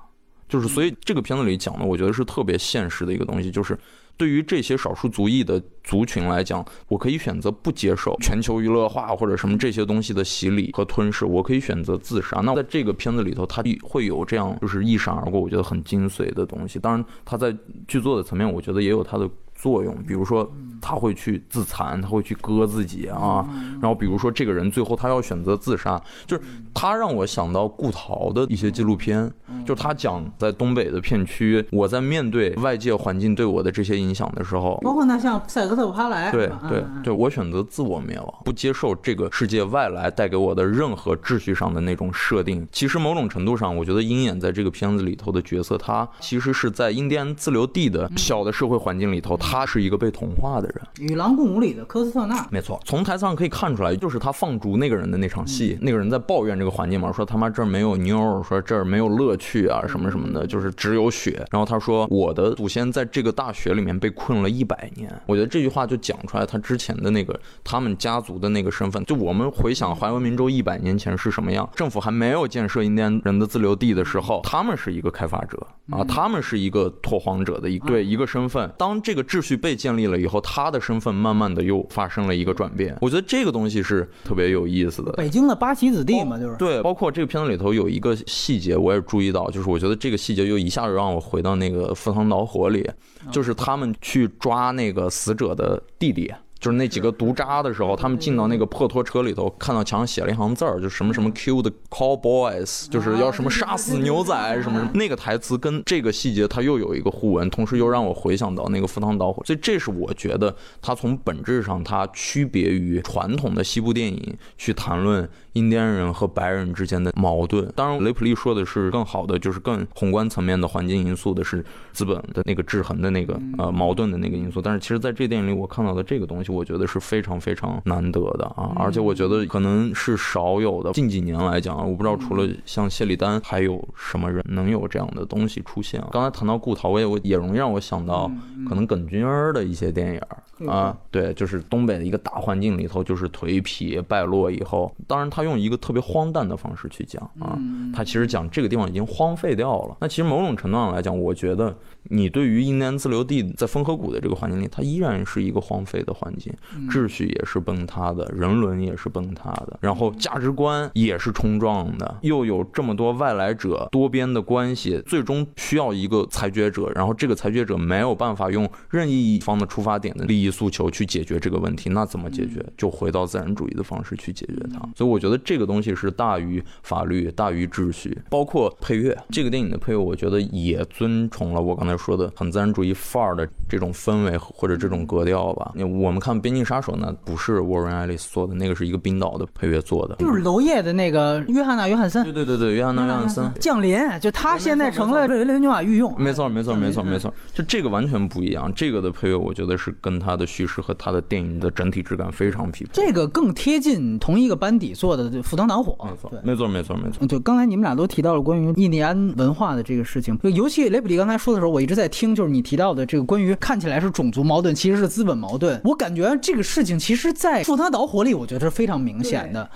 就是所以这个片子里讲的，我觉得是特别现实的一个东西，就是。对于这些少数族裔的族群来讲，我可以选择不接受全球娱乐化或者什么这些东西的洗礼和吞噬，我可以选择自杀。那在这个片子里头，它会有这样就是一闪而过，我觉得很精髓的东西。当然，它在剧作的层面，我觉得也有它的。作用，比如说他会去自残，他会去割自己啊，然后比如说这个人最后他要选择自杀，就是他让我想到顾陶的一些纪录片，就是他讲在东北的片区，我在面对外界环境对我的这些影响的时候，包括那像塞格特·帕莱，对对对，我选择自我灭亡，不接受这个世界外来带给我的任何秩序上的那种设定。其实某种程度上，我觉得鹰眼在这个片子里头的角色，他其实是在印第安自留地的小的社会环境里头。他是一个被同化的人，与狼共舞里的科斯特纳，没错。从台词上可以看出来，就是他放逐那个人的那场戏，那个人在抱怨这个环境嘛，说他妈这儿没有妞，说这儿没有乐趣啊，什么什么的，就是只有雪。然后他说我的祖先在这个大雪里面被困了一百年。我觉得这句话就讲出来他之前的那个他们家族的那个身份。就我们回想怀俄明州一百年前是什么样，政府还没有建设印第安人的自留地的时候，他们是一个开发者啊，他们是一个拓荒者的一对一个身份。当这个秩序被建立了以后，他的身份慢慢的又发生了一个转变。我觉得这个东西是特别有意思的。北京的八旗子弟嘛，就是对。包括这个片子里头有一个细节，我也注意到，就是我觉得这个细节又一下子让我回到那个赴汤蹈火里，就是他们去抓那个死者的弟弟。就是那几个毒渣的时候，他们进到那个破拖车里头，看到墙上写了一行字儿，就什么什么 “kill the cowboys”，就是要什么杀死牛仔什么什么。那个台词跟这个细节，它又有一个互文，同时又让我回想到那个赴汤蹈火。所以这是我觉得它从本质上它区别于传统的西部电影去谈论印第安人和白人之间的矛盾。当然，雷普利说的是更好的，就是更宏观层面的环境因素的是资本的那个制衡的那个呃矛盾的那个因素。但是其实在这电影里，我看到的这个东西。我觉得是非常非常难得的啊，而且我觉得可能是少有的。近几年来讲，我不知道除了像谢里丹，还有什么人能有这样的东西出现。刚才谈到顾陶，我也我也容易让我想到可能耿军儿的一些电影啊，对，就是东北的一个大环境里头，就是颓圮败落以后，当然他用一个特别荒诞的方式去讲啊，他其实讲这个地方已经荒废掉了。那其实某种程度上来讲，我觉得。你对于印第安自留地在风河谷的这个环境里，它依然是一个荒废的环境，秩序也是崩塌的，人伦也是崩塌的，然后价值观也是冲撞的，又有这么多外来者多边的关系，最终需要一个裁决者，然后这个裁决者没有办法用任意一方的出发点的利益诉求去解决这个问题，那怎么解决？就回到自然主义的方式去解决它。所以我觉得这个东西是大于法律、大于秩序，包括配乐。这个电影的配乐，我觉得也遵从了我刚才。说的很自然主义范儿的这种氛围或者这种格调吧。那我们看《边境杀手》呢，不是沃伦·爱丽丝做的，那个是一个冰岛的配乐做的，就是娄烨的那个约翰娜·约翰森。对对对对，约翰娜·约翰森降临，就他现在成了维伦纽瓦御用。没错没错没错没错，就这个完全不一样。这个的配乐，我觉得是跟他的叙事和他的电影的整体质感非常匹配。这个更贴近同一个班底做的《赴汤蹈火》。没错没错没错没错。就，刚才你们俩都提到了关于印第安文化的这个事情，尤其雷普利刚才说的时候，我一直在听，就是你提到的这个关于看起来是种族矛盾，其实是资本矛盾。我感觉这个事情其实，在《赴汤蹈火》里，我觉得是非常明显的。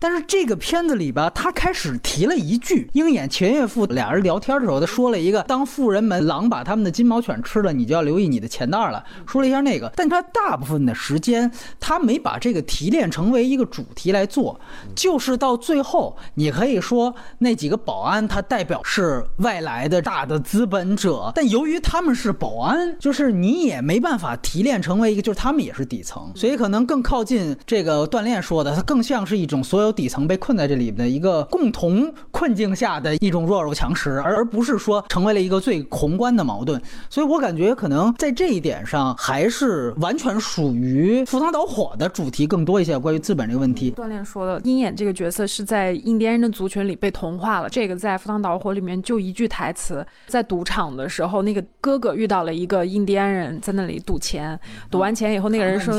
但是这个片子里吧，他开始提了一句，鹰眼钱岳父俩人聊天的时候，他说了一个：“当富人们狼把他们的金毛犬吃了，你就要留意你的钱袋了。”说了一下那个，但他大部分的时间他没把这个提炼成为一个主题来做，就是到最后，你可以说那几个保安他代表是外来的大的资本者，但由于他们是保安，就是你也没办法提炼成为一个，就是他们也是底层，所以可能更靠近这个锻炼说的，它更像是一种所有。底层被困在这里面的一个共同困境下的一种弱肉强食，而而不是说成为了一个最宏观的矛盾。所以我感觉可能在这一点上，还是完全属于赴汤蹈火的主题更多一些。关于资本这个问题，锻炼说的鹰眼这个角色是在印第安人的族群里被同化了。这个在赴汤蹈火里面就一句台词，在赌场的时候，那个哥哥遇到了一个印第安人在那里赌钱，赌完钱以后，那个人说，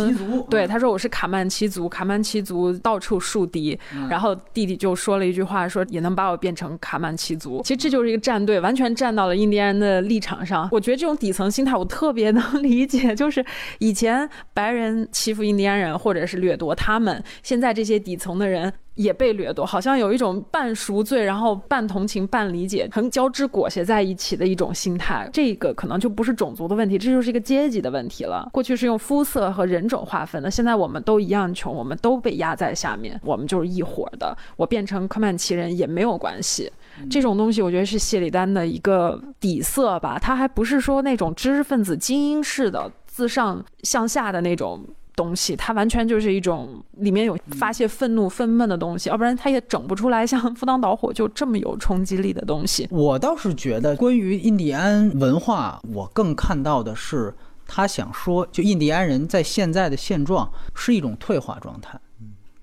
对他说我是卡曼奇族，卡曼奇族到处树敌。然后弟弟就说了一句话，说也能把我变成卡曼奇族。其实这就是一个战队，完全站到了印第安人的立场上。我觉得这种底层心态我特别能理解，就是以前白人欺负印第安人或者是掠夺他们，现在这些底层的人。也被掠夺，好像有一种半赎罪，然后半同情、半理解，很交织裹挟在一起的一种心态。这个可能就不是种族的问题，这就是一个阶级的问题了。过去是用肤色和人种划分的，现在我们都一样穷，我们都被压在下面，我们就是一伙的。我变成科曼奇人也没有关系。这种东西，我觉得是谢里丹的一个底色吧。他还不是说那种知识分子精英式的自上向下的那种。东西，它完全就是一种里面有发泄愤怒、愤懑的东西，要不然他也整不出来像《赴汤蹈火》就这么有冲击力的东西。我倒是觉得，关于印第安文化，我更看到的是他想说，就印第安人在现在的现状是一种退化状态。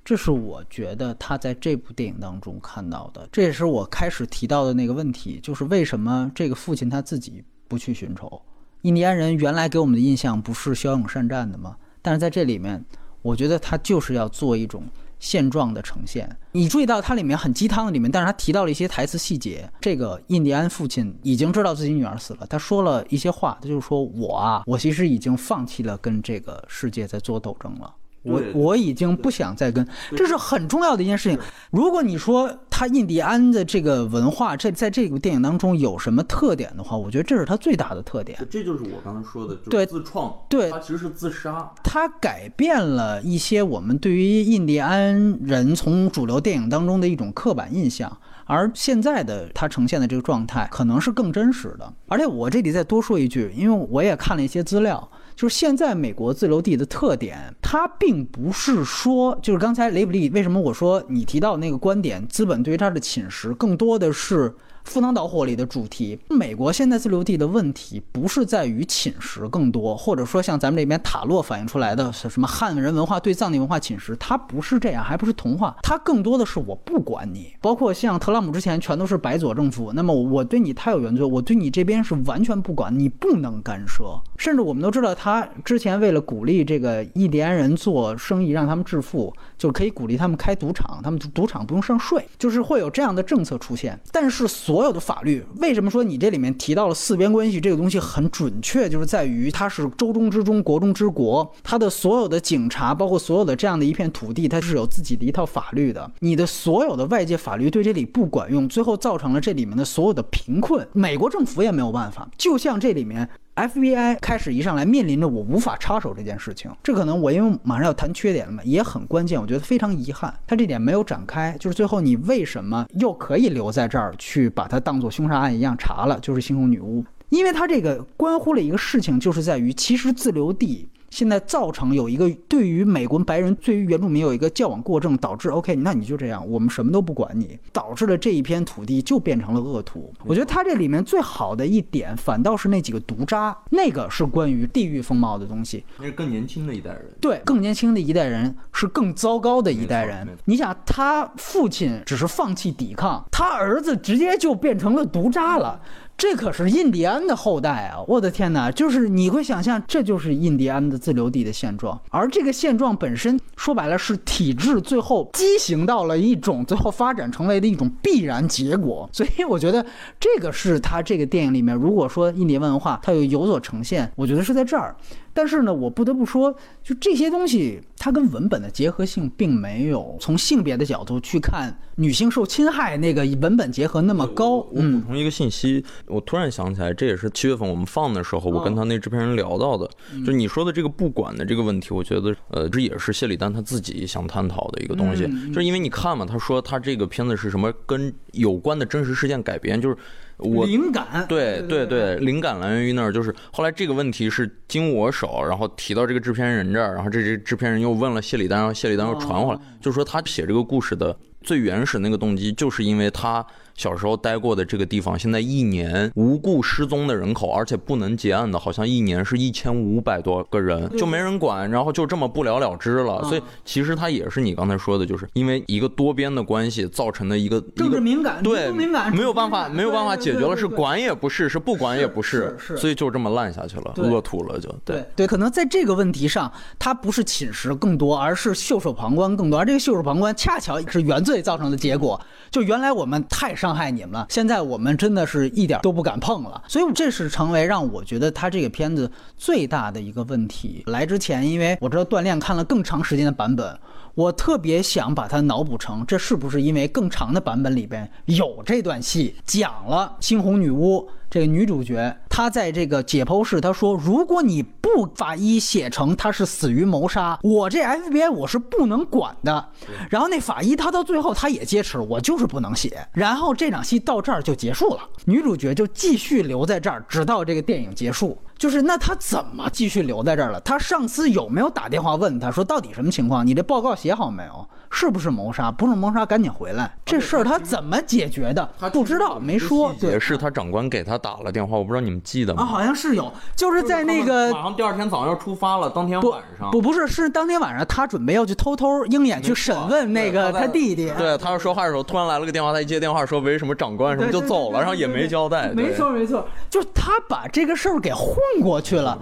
这是我觉得他在这部电影当中看到的，这也是我开始提到的那个问题，就是为什么这个父亲他自己不去寻仇？印第安人原来给我们的印象不是骁勇善战的吗？但是在这里面，我觉得他就是要做一种现状的呈现。你注意到它里面很鸡汤的里面，但是他提到了一些台词细节。这个印第安父亲已经知道自己女儿死了，他说了一些话，他就是说我啊，我其实已经放弃了跟这个世界在做斗争了。我我已经不想再跟，这是很重要的一件事情。如果你说他印第安的这个文化，这在这部电影当中有什么特点的话，我觉得这是他最大的特点。这就是我刚才说的，对自创，对，他其实是自杀。他改变了一些我们对于印第安人从主流电影当中的一种刻板印象，而现在的他呈现的这个状态可能是更真实的。而且我这里再多说一句，因为我也看了一些资料。就是现在美国自留地的特点，它并不是说，就是刚才雷普利为什么我说你提到那个观点，资本对于它的侵蚀更多的是赴汤蹈火里的主题。美国现在自留地的问题不是在于侵蚀更多，或者说像咱们这边塔洛反映出来的什么汉人文化对藏地文化侵蚀，它不是这样，还不是童话，它更多的是我不管你。包括像特朗普之前全都是白左政府，那么我对你太有原则，我对你这边是完全不管，你不能干涉。甚至我们都知道，他之前为了鼓励这个印第安人做生意，让他们致富，就可以鼓励他们开赌场，他们赌场不用上税，就是会有这样的政策出现。但是所所有的法律，为什么说你这里面提到了四边关系这个东西很准确，就是在于它是州中之中，国中之国，它的所有的警察，包括所有的这样的一片土地，它是有自己的一套法律的。你的所有的外界法律对这里不管用，最后造成了这里面的所有的贫困，美国政府也没有办法。就像这里面。FBI 开始一上来面临着我无法插手这件事情，这可能我因为马上要谈缺点了嘛，也很关键，我觉得非常遗憾，他这点没有展开，就是最后你为什么又可以留在这儿去把它当做凶杀案一样查了，就是星空女巫，因为它这个关乎了一个事情，就是在于其实自留地。现在造成有一个对于美国白人、对于原住民有一个矫枉过正，导致 OK，那你就这样，我们什么都不管你，导致了这一片土地就变成了恶土。我觉得他这里面最好的一点，反倒是那几个毒渣，那个是关于地域风貌的东西。那是更年轻的一代人，对，更年轻的一代人是更糟糕的一代人。你想，他父亲只是放弃抵抗，他儿子直接就变成了毒渣了。这可是印第安的后代啊！我的天哪，就是你会想象，这就是印第安的自留地的现状。而这个现状本身，说白了是体制最后畸形到了一种，最后发展成为的一种必然结果。所以我觉得这个是他这个电影里面，如果说印第安文化它有有所呈现，我觉得是在这儿。但是呢，我不得不说，就这些东西，它跟文本的结合性并没有从性别的角度去看女性受侵害那个文本结合那么高。我补充一个信息，我突然想起来，这也是七月份我们放的时候，我跟他那制片人聊到的，就你说的这个不管的这个问题，我觉得，呃，这也是谢里丹他自己想探讨的一个东西，就是因为你看嘛，他说他这个片子是什么跟有关的真实事件改编，就是。我灵感，对对对，灵感来源于那儿，就是后来这个问题是经我手，然后提到这个制片人这儿，然后这这制片人又问了谢里丹，然后谢里丹又传回来，就是说他写这个故事的最原始那个动机，就是因为他。小时候待过的这个地方，现在一年无故失踪的人口，而且不能结案的，好像一年是一千五百多个人，就没人管，然后就这么不了了之了。所以其实它也是你刚才说的，就是因为一个多边的关系造成的一个政治敏感，对敏感，没有办法，没有办法解决了，是管也不是，是不管也不是，所以就这么烂下去了，恶土了就。对对，可能在这个问题上，它不是侵蚀更多，而是袖手旁观更多，而这个袖手旁观恰巧是原罪造成的结果。就原来我们太伤害你们了，现在我们真的是一点都不敢碰了，所以这是成为让我觉得他这个片子最大的一个问题。来之前，因为我知道锻炼看了更长时间的版本，我特别想把它脑补成，这是不是因为更长的版本里边有这段戏，讲了猩红女巫。这个女主角，她在这个解剖室，她说：“如果你不法医写成她是死于谋杀，我这 FBI 我是不能管的。”然后那法医他到最后他也坚持，我就是不能写。然后这场戏到这儿就结束了，女主角就继续留在这儿，直到这个电影结束。就是那他怎么继续留在这儿了？他上司有没有打电话问他说到底什么情况？你这报告写好没有？是不是谋杀？不是谋杀，赶紧回来。这事儿他怎么解决的？他不知道，没说。也是他长官给他打了电话，我不知道你们记得吗？啊，好像是有，就是在那个马上第二天早上要出发了，当天晚上不不是是当天晚上，他准备要去偷偷鹰眼去审问那个他弟弟。对，他要说话的时候，突然来了个电话，他一接电话说为什么长官什么就走了，然后也没交代。没错没错，就是他把这个事儿给混过去了。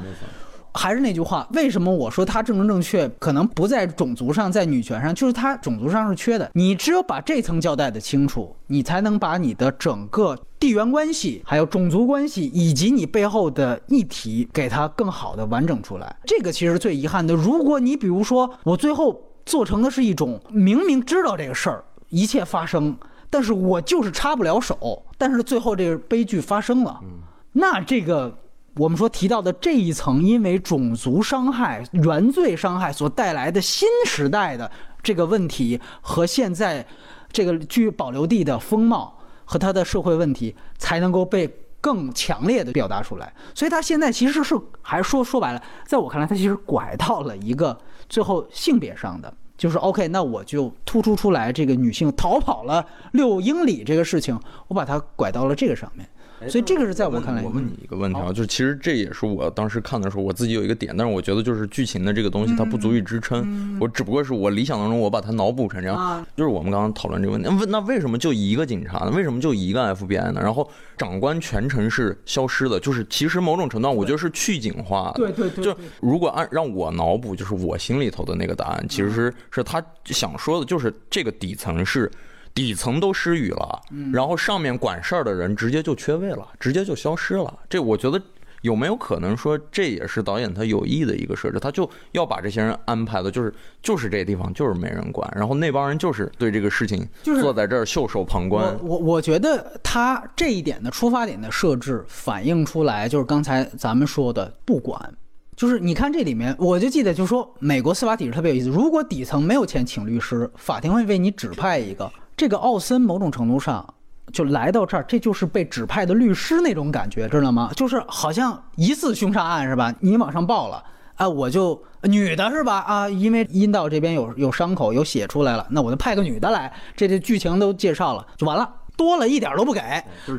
还是那句话，为什么我说他政治正确可能不在种族上，在女权上，就是他种族上是缺的。你只有把这层交代的清楚，你才能把你的整个地缘关系、还有种族关系以及你背后的议题给它更好的完整出来。这个其实最遗憾的。如果你比如说我最后做成的是一种明明知道这个事儿一切发生，但是我就是插不了手，但是最后这个悲剧发生了，那这个。我们说提到的这一层，因为种族伤害、原罪伤害所带来的新时代的这个问题，和现在这个居保留地的风貌和它的社会问题，才能够被更强烈的表达出来。所以，他现在其实是还说说白了，在我看来，他其实拐到了一个最后性别上的。就是 OK，那我就突出出来这个女性逃跑了六英里这个事情，我把它拐到了这个上面。所以这个是在我看来，我问你一个问题啊，就是其实这也是我当时看的时候，我自己有一个点，但是我觉得就是剧情的这个东西它不足以支撑，我只不过是我理想当中我把它脑补成这样，就是我们刚刚讨论这个问题，那那为什么就一个警察呢？为什么就一个 FBI 呢？然后长官全程是消失的，就是其实某种程度上我觉得是去警化，对对对，就如果按让我脑补，就是我心里头的那个答案，其实是他想说的就是这个底层是。底层都失语了，然后上面管事儿的人直接就缺位了，直接就消失了。这我觉得有没有可能说这也是导演他有意的一个设置？他就要把这些人安排的，就是就是这地方就是没人管，然后那帮人就是对这个事情坐在这儿袖手旁观。我我觉得他这一点的出发点的设置反映出来，就是刚才咱们说的不管，就是你看这里面，我就记得就是说美国司法体制特别有意思，如果底层没有钱请律师，法庭会为你指派一个。这个奥森某种程度上就来到这儿，这就是被指派的律师那种感觉，知道吗？就是好像疑似凶杀案是吧？你往上报了，啊，我就女的是吧？啊，因为阴道这边有有伤口有血出来了，那我就派个女的来，这这剧情都介绍了，就完了。多了一点都不给，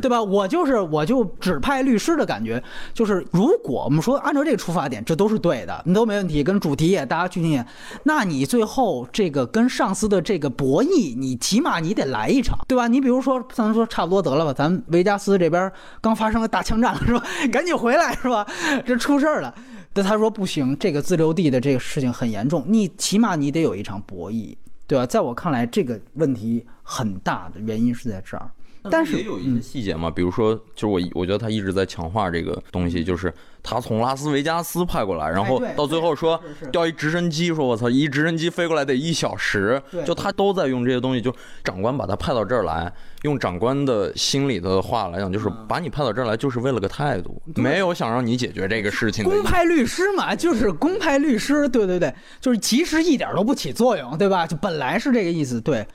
对吧？我就是我就指派律师的感觉，就是如果我们说按照这个出发点，这都是对的，你都没问题，跟主题也搭，剧情也，那你最后这个跟上司的这个博弈，你起码你得来一场，对吧？你比如说，咱说差不多得了吧，咱维加斯这边刚发生了大枪战了，是吧？赶紧回来，是吧？这出事儿了，但他说不行，这个自留地的这个事情很严重，你起码你得有一场博弈。对吧？在我看来，这个问题很大的原因是在这儿，但是也有一些细节嘛，比如说，就是我我觉得他一直在强化这个东西，就是他从拉斯维加斯派过来，然后到最后说调一直升机，说我操，一直升机飞过来得一小时，就他都在用这些东西，就长官把他派到这儿来。用长官的心里的话来讲，就是把你派到这儿来，就是为了个态度，没有想让你解决这个事情。公派律师嘛，就是公派律师，对对对，就是其实一点都不起作用，对吧？就本来是这个意思，对。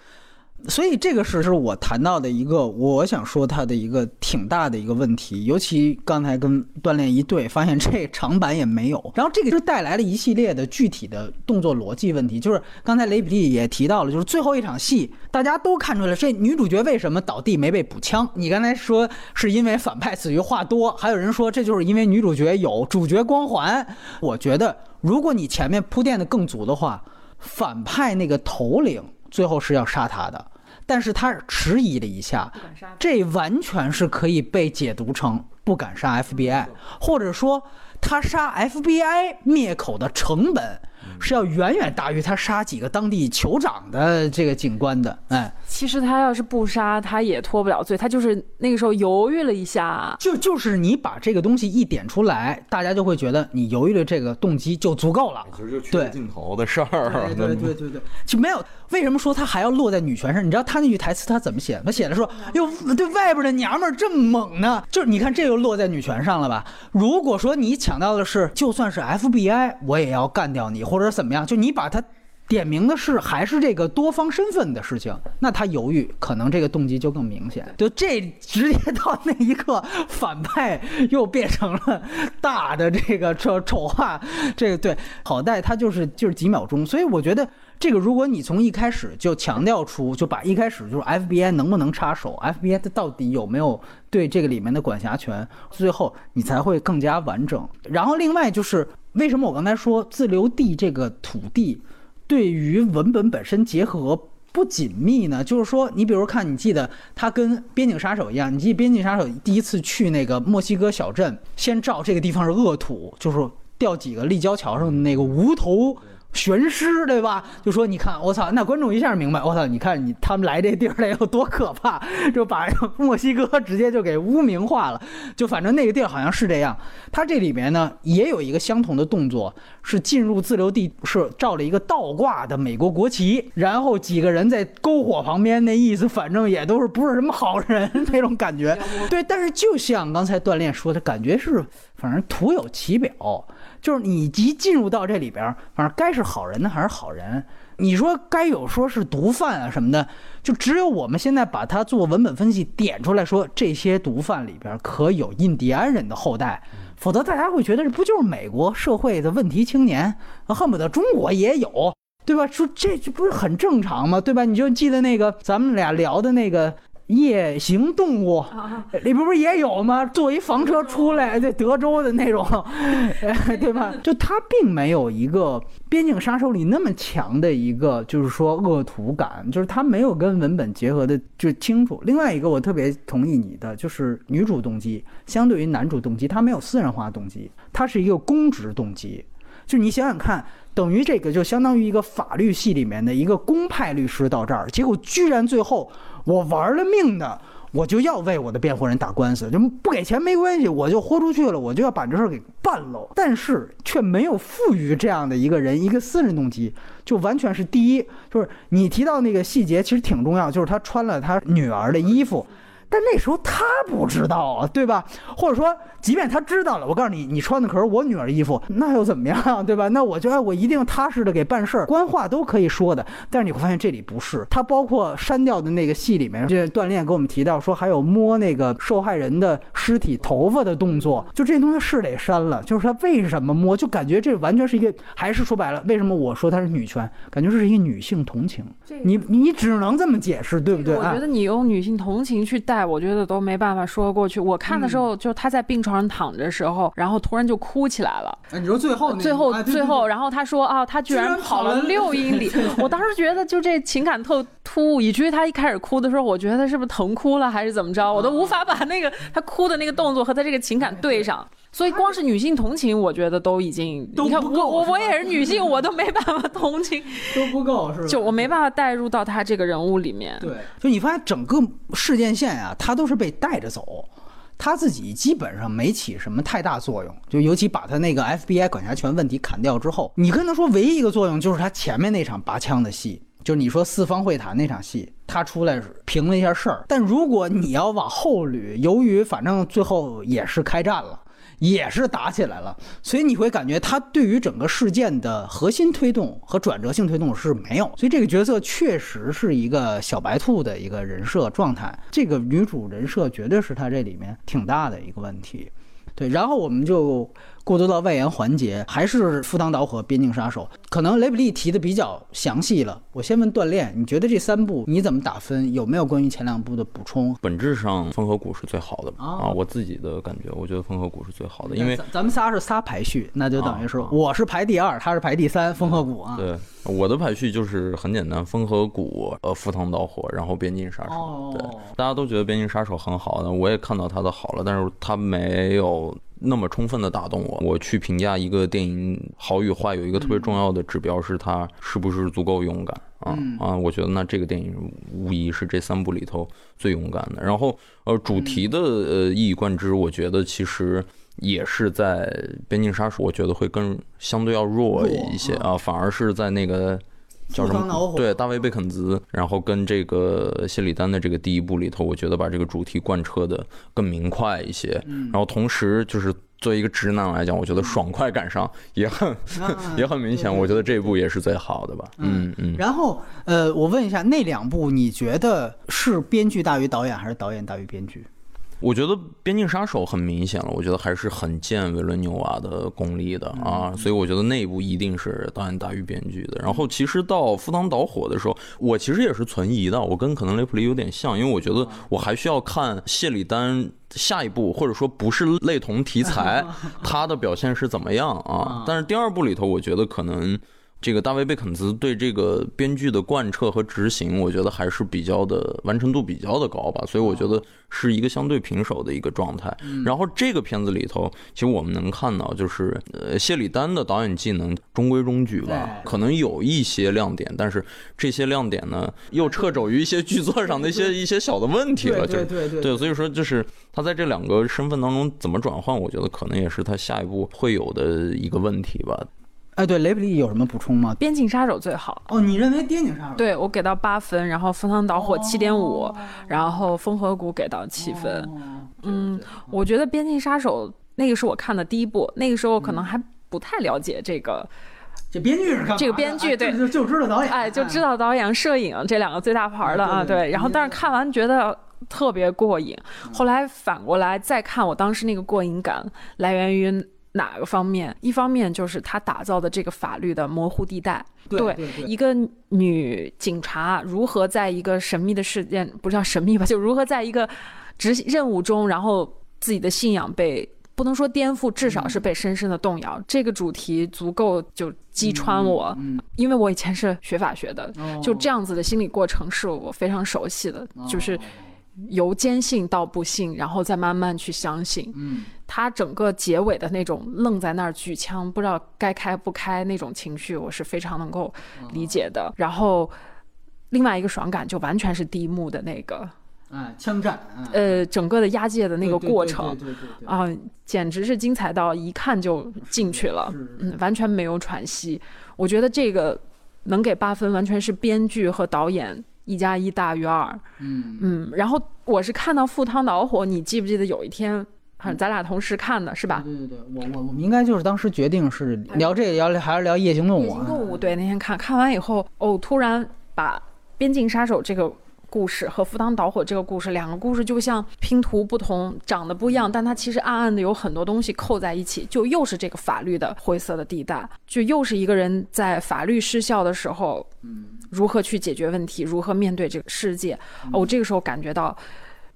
所以这个是是我谈到的一个，我想说它的一个挺大的一个问题，尤其刚才跟锻炼一对，发现这长板也没有，然后这个就带来了一系列的具体的动作逻辑问题，就是刚才雷比利也提到了，就是最后一场戏，大家都看出来这女主角为什么倒地没被补枪？你刚才说是因为反派死于话多，还有人说这就是因为女主角有主角光环。我觉得如果你前面铺垫的更足的话，反派那个头领最后是要杀他的。但是他迟疑了一下，这完全是可以被解读成不敢杀 FBI，或者说他杀 FBI 灭口的成本。是要远远大于他杀几个当地酋长的这个警官的，哎，其实他要是不杀，他也脱不了罪。他就是那个时候犹豫了一下，就就是你把这个东西一点出来，大家就会觉得你犹豫的这个动机就足够了。其实就缺镜头的事儿，对对对对，就没有。为什么说他还要落在女权上？你知道他那句台词他怎么写？他写的说哟，对外边的娘们儿这么猛呢？就是你看这又落在女权上了吧？如果说你抢到的是，就算是 FBI，我也要干掉你。或者怎么样？就你把他点名的是还是这个多方身份的事情，那他犹豫，可能这个动机就更明显。就这直接到那一刻，反派又变成了大的这个丑丑化，这个对，好在他就是就是几秒钟。所以我觉得这个，如果你从一开始就强调出，就把一开始就是 FBI 能不能插手，FBI 它到底有没有对这个里面的管辖权，最后你才会更加完整。然后另外就是。为什么我刚才说自留地这个土地对于文本本身结合不紧密呢？就是说，你比如看，你记得他跟边境杀手一样，你记边境杀手第一次去那个墨西哥小镇，先照这个地方是恶土，就是掉几个立交桥上的那个无头。悬尸对吧？就说你看，我操，那观众一下明白，我操，你看你他们来这地儿来有多可怕，就把墨西哥直接就给污名化了。就反正那个地儿好像是这样。他这里面呢也有一个相同的动作，是进入自留地，是照了一个倒挂的美国国旗，然后几个人在篝火旁边，那意思反正也都是不是什么好人那种感觉。对，但是就像刚才锻炼说的感觉是，反正徒有其表。就是你一进入到这里边，反正该是好人的还是好人。你说该有说是毒贩啊什么的，就只有我们现在把它做文本分析点出来说，这些毒贩里边可有印第安人的后代，否则大家会觉得这不就是美国社会的问题青年，恨不得中国也有。对吧？说这这不是很正常吗？对吧？你就记得那个咱们俩聊的那个。夜行动物里边不是也有吗？坐一房车出来，在德州的那种，对吧？就他并没有一个《边境杀手》里那么强的一个，就是说恶徒感，就是他没有跟文本结合的就清楚。另外一个，我特别同意你的，就是女主动机相对于男主动机，他没有私人化动机，他是一个公职动机。就你想想看，等于这个就相当于一个法律系里面的一个公派律师到这儿，结果居然最后。我玩了命的，我就要为我的辩护人打官司，就不给钱没关系，我就豁出去了，我就要把这事儿给办了。但是却没有赋予这样的一个人一个私人动机，就完全是第一，就是你提到那个细节其实挺重要，就是他穿了他女儿的衣服。但那时候他不知道啊，对吧？或者说，即便他知道了，我告诉你，你穿的可是我女儿衣服，那又怎么样，对吧？那我觉得我一定踏实的给办事儿，官话都可以说的。但是你会发现这里不是，他包括删掉的那个戏里面，这锻炼给我们提到说，还有摸那个受害人的尸体头发的动作，就这些东西是得删了。就是他为什么摸，就感觉这完全是一个，还是说白了，为什么我说他是女权？感觉这是一个女性同情。你你只能这么解释，对不对？我觉得你用女性同情去带。我觉得都没办法说过去。我看的时候，就他在病床上躺着的时候，然后突然就哭起来了。你说最后，最后，最后，然后他说啊，他居然跑了六英里。我当时觉得就这情感特突兀，以至于他一开始哭的时候，我觉得他是不是疼哭了还是怎么着，我都无法把那个他哭的那个动作和他这个情感对上。所以光是女性同情，我觉得都已经都不够。我我也是女性，我都没办法同情，都不够是吧？就我没办法带入到他这个人物里面。对，就你发现整个事件线啊，他都是被带着走，他自己基本上没起什么太大作用。就尤其把他那个 FBI 管辖权问题砍掉之后，你跟他说唯一一个作用就是他前面那场拔枪的戏，就是你说四方会谈那场戏，他出来评了一下事儿。但如果你要往后捋，由于反正最后也是开战了。也是打起来了，所以你会感觉他对于整个事件的核心推动和转折性推动是没有，所以这个角色确实是一个小白兔的一个人设状态，这个女主人设绝对是他这里面挺大的一个问题。对，然后我们就。过渡到外延环节，还是赴汤蹈火、边境杀手，可能雷普利提的比较详细了。我先问锻炼，你觉得这三部你怎么打分？有没有关于前两部的补充？本质上，风和谷是最好的啊！我自己的感觉，我觉得风和谷是最好的，因为咱们仨是仨排序，那就等于是我是排第二，他是排第三，风和谷啊。对，我的排序就是很简单，风和谷，呃，赴汤蹈火，然后边境杀手。对，大家都觉得边境杀手很好，那我也看到他的好了，但是他没有。那么充分的打动我，我去评价一个电影好与坏，有一个特别重要的指标是它是不是足够勇敢啊啊！我觉得那这个电影无疑是这三部里头最勇敢的。然后呃，主题的呃一以贯之，我觉得其实也是在《边境杀手》，我觉得会更相对要弱一些啊，反而是在那个。叫什么？对，大卫贝肯兹，然后跟这个谢里丹的这个第一部里头，我觉得把这个主题贯彻的更明快一些。然后同时，就是作为一个直男来讲，我觉得爽快感上也很 也很明显。我觉得这一部也是最好的吧。嗯嗯。然后呃，我问一下，那两部你觉得是编剧大于导演，还是导演大于编剧？我觉得《边境杀手》很明显了，我觉得还是很见维伦纽瓦的功力的啊，所以我觉得那一部一定是导演大于编剧的。然后其实到赴汤蹈火的时候，我其实也是存疑的，我跟可能雷普利有点像，因为我觉得我还需要看谢里丹下一部，或者说不是类同题材，他的表现是怎么样啊？但是第二部里头，我觉得可能。这个大卫贝肯兹对这个编剧的贯彻和执行，我觉得还是比较的完成度比较的高吧，所以我觉得是一个相对平手的一个状态。然后这个片子里头，其实我们能看到，就是呃谢里丹的导演技能中规中矩吧，可能有一些亮点，但是这些亮点呢，又掣肘于一些剧作上的一些一些小的问题了，就对对对，所以说就是他在这两个身份当中怎么转换，我觉得可能也是他下一步会有的一个问题吧。哎，对雷普利有什么补充吗？边境杀手最好哦，你认为边境杀手？对我给到八分，然后赴汤蹈火七点五，然后风和谷给到七分。嗯，我觉得边境杀手那个是我看的第一部，那个时候可能还不太了解这个，这编剧是这个编剧对，就就知道导演，哎，就知道导演、摄影这两个最大牌的啊，对。然后但是看完觉得特别过瘾，后来反过来再看，我当时那个过瘾感来源于。哪个方面？一方面就是他打造的这个法律的模糊地带，对一个女警察如何在一个神秘的事件，不叫神秘吧，就如何在一个执行任务中，然后自己的信仰被不能说颠覆，至少是被深深的动摇。这个主题足够就击穿我，因为我以前是学法学的，就这样子的心理过程是我非常熟悉的，就是由坚信到不信，然后再慢慢去相信。嗯。他整个结尾的那种愣在那儿举枪，不知道该开不开那种情绪，我是非常能够理解的。然后，另外一个爽感就完全是第一幕的那个，啊，枪战，呃，整个的押解的那个过程，对对对，啊，简直是精彩到一看就进去了，嗯，完全没有喘息。我觉得这个能给八分，完全是编剧和导演一加一大于二，嗯嗯。然后我是看到赴汤蹈火，你记不记得有一天？咱俩同时看的是吧？对对对，我我我们应该就是当时决定是聊这个，聊还是聊夜行动物？夜行动物对，那天看看完以后，哦，突然把《边境杀手》这个故事和《赴汤蹈火》这个故事两个故事就像拼图不同，长得不一样，但它其实暗暗的有很多东西扣在一起，就又是这个法律的灰色的地带，就又是一个人在法律失效的时候，嗯，如何去解决问题，如何面对这个世界？哦，我这个时候感觉到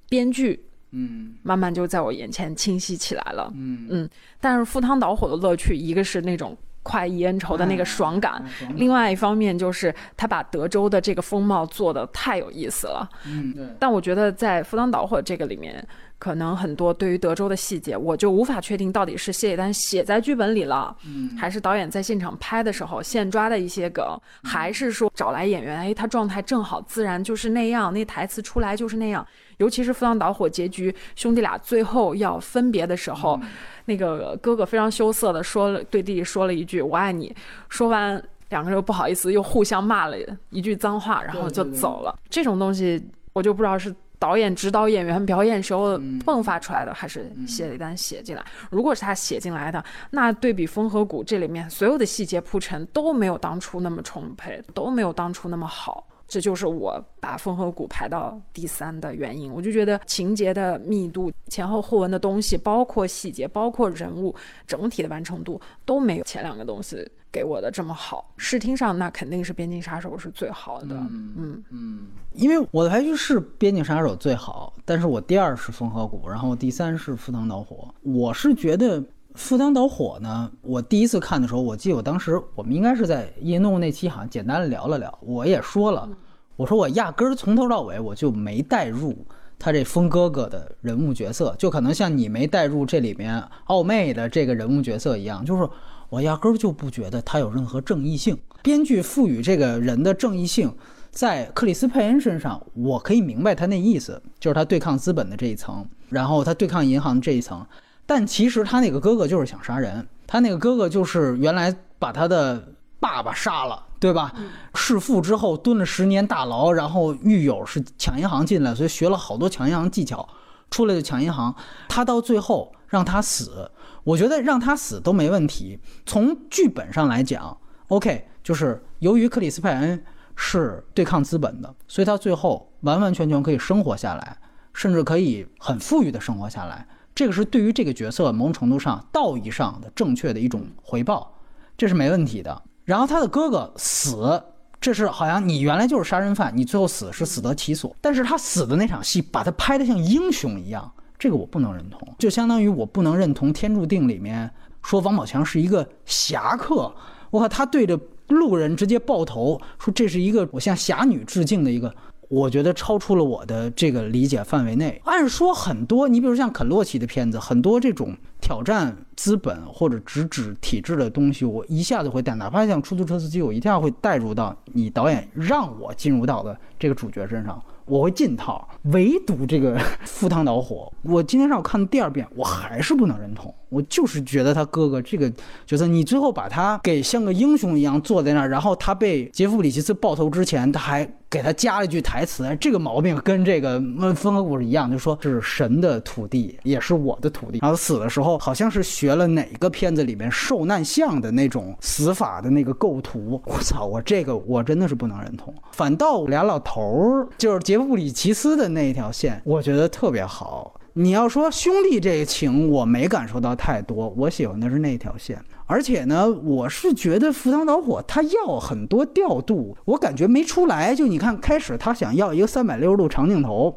编剧。嗯，慢慢就在我眼前清晰起来了。嗯嗯，但是赴汤蹈火的乐趣，一个是那种快意恩仇的那个爽感，另外一方面就是他把德州的这个风貌做的太有意思了。嗯，对。但我觉得在赴汤蹈火这个里面。可能很多对于德州的细节，我就无法确定到底是谢里丹写在剧本里了，嗯，还是导演在现场拍的时候现抓的一些梗，还是说找来演员，哎，他状态正好，自然就是那样，那台词出来就是那样。尤其是赴汤蹈火结局，兄弟俩最后要分别的时候，那个哥哥非常羞涩的说了，对弟弟说了一句“我爱你”，说完两个人又不好意思，又互相骂了一句脏话，然后就走了。这种东西我就不知道是。导演指导演员表演时候迸发出来的，还是谢里丹写进来？如果是他写进来的，那对比《风和谷》这里面所有的细节铺陈都没有当初那么充沛，都没有当初那么好。这就是我把《风和谷》排到第三的原因。我就觉得情节的密度、前后后文的东西，包括细节、包括人物，整体的完成度都没有前两个东西。给我的这么好，视听上那肯定是《边境杀手》是最好的。嗯嗯，因为我的排序是《边境杀手》最好，但是我第二是《风和谷》，然后第三是《赴汤蹈火》。我是觉得《赴汤蹈火》呢，我第一次看的时候，我记得我当时我们应该是在夜动那期好像简单的聊了聊，我也说了，我说我压根儿从头到尾我就没带入他这风哥哥的人物角色，就可能像你没带入这里面奥妹的这个人物角色一样，就是。我压根儿就不觉得他有任何正义性。编剧赋予这个人的正义性，在克里斯佩恩身上，我可以明白他那意思，就是他对抗资本的这一层，然后他对抗银行这一层。但其实他那个哥哥就是想杀人，他那个哥哥就是原来把他的爸爸杀了，对吧？弑父之后蹲了十年大牢，然后狱友是抢银行进来，所以学了好多抢银行技巧，出来就抢银行。他到最后让他死。我觉得让他死都没问题。从剧本上来讲，OK，就是由于克里斯派恩是对抗资本的，所以他最后完完全全可以生活下来，甚至可以很富裕的生活下来。这个是对于这个角色某种程度上道义上的正确的一种回报，这是没问题的。然后他的哥哥死，这是好像你原来就是杀人犯，你最后死是死得其所。但是他死的那场戏，把他拍得像英雄一样。这个我不能认同，就相当于我不能认同《天注定》里面说王宝强是一个侠客。我靠，他对着路人直接爆头，说这是一个我向侠女致敬的一个，我觉得超出了我的这个理解范围内。按说很多，你比如像肯洛奇的片子，很多这种挑战资本或者直指体制的东西，我一下子会带，哪怕像出租车司机，我一定要会带入到你导演让我进入到的这个主角身上。我会进套，唯独这个 赴汤蹈火，我今天上午看第二遍，我还是不能认同。我就是觉得他哥哥这个角色，你最后把他给像个英雄一样坐在那儿，然后他被杰夫里奇斯爆头之前，他还给他加了一句台词，这个毛病跟这个《风和谷》是一样，就说这是神的土地，也是我的土地。然后死的时候，好像是学了哪个片子里面受难像的那种死法的那个构图。我操，我这个我真的是不能认同。反倒俩老头儿，就是杰夫里奇斯的那一条线，我觉得特别好。你要说兄弟这个情，我没感受到太多，我喜欢的是那条线。而且呢，我是觉得赴汤蹈火，他要很多调度，我感觉没出来。就你看，开始他想要一个三百六十度长镜头，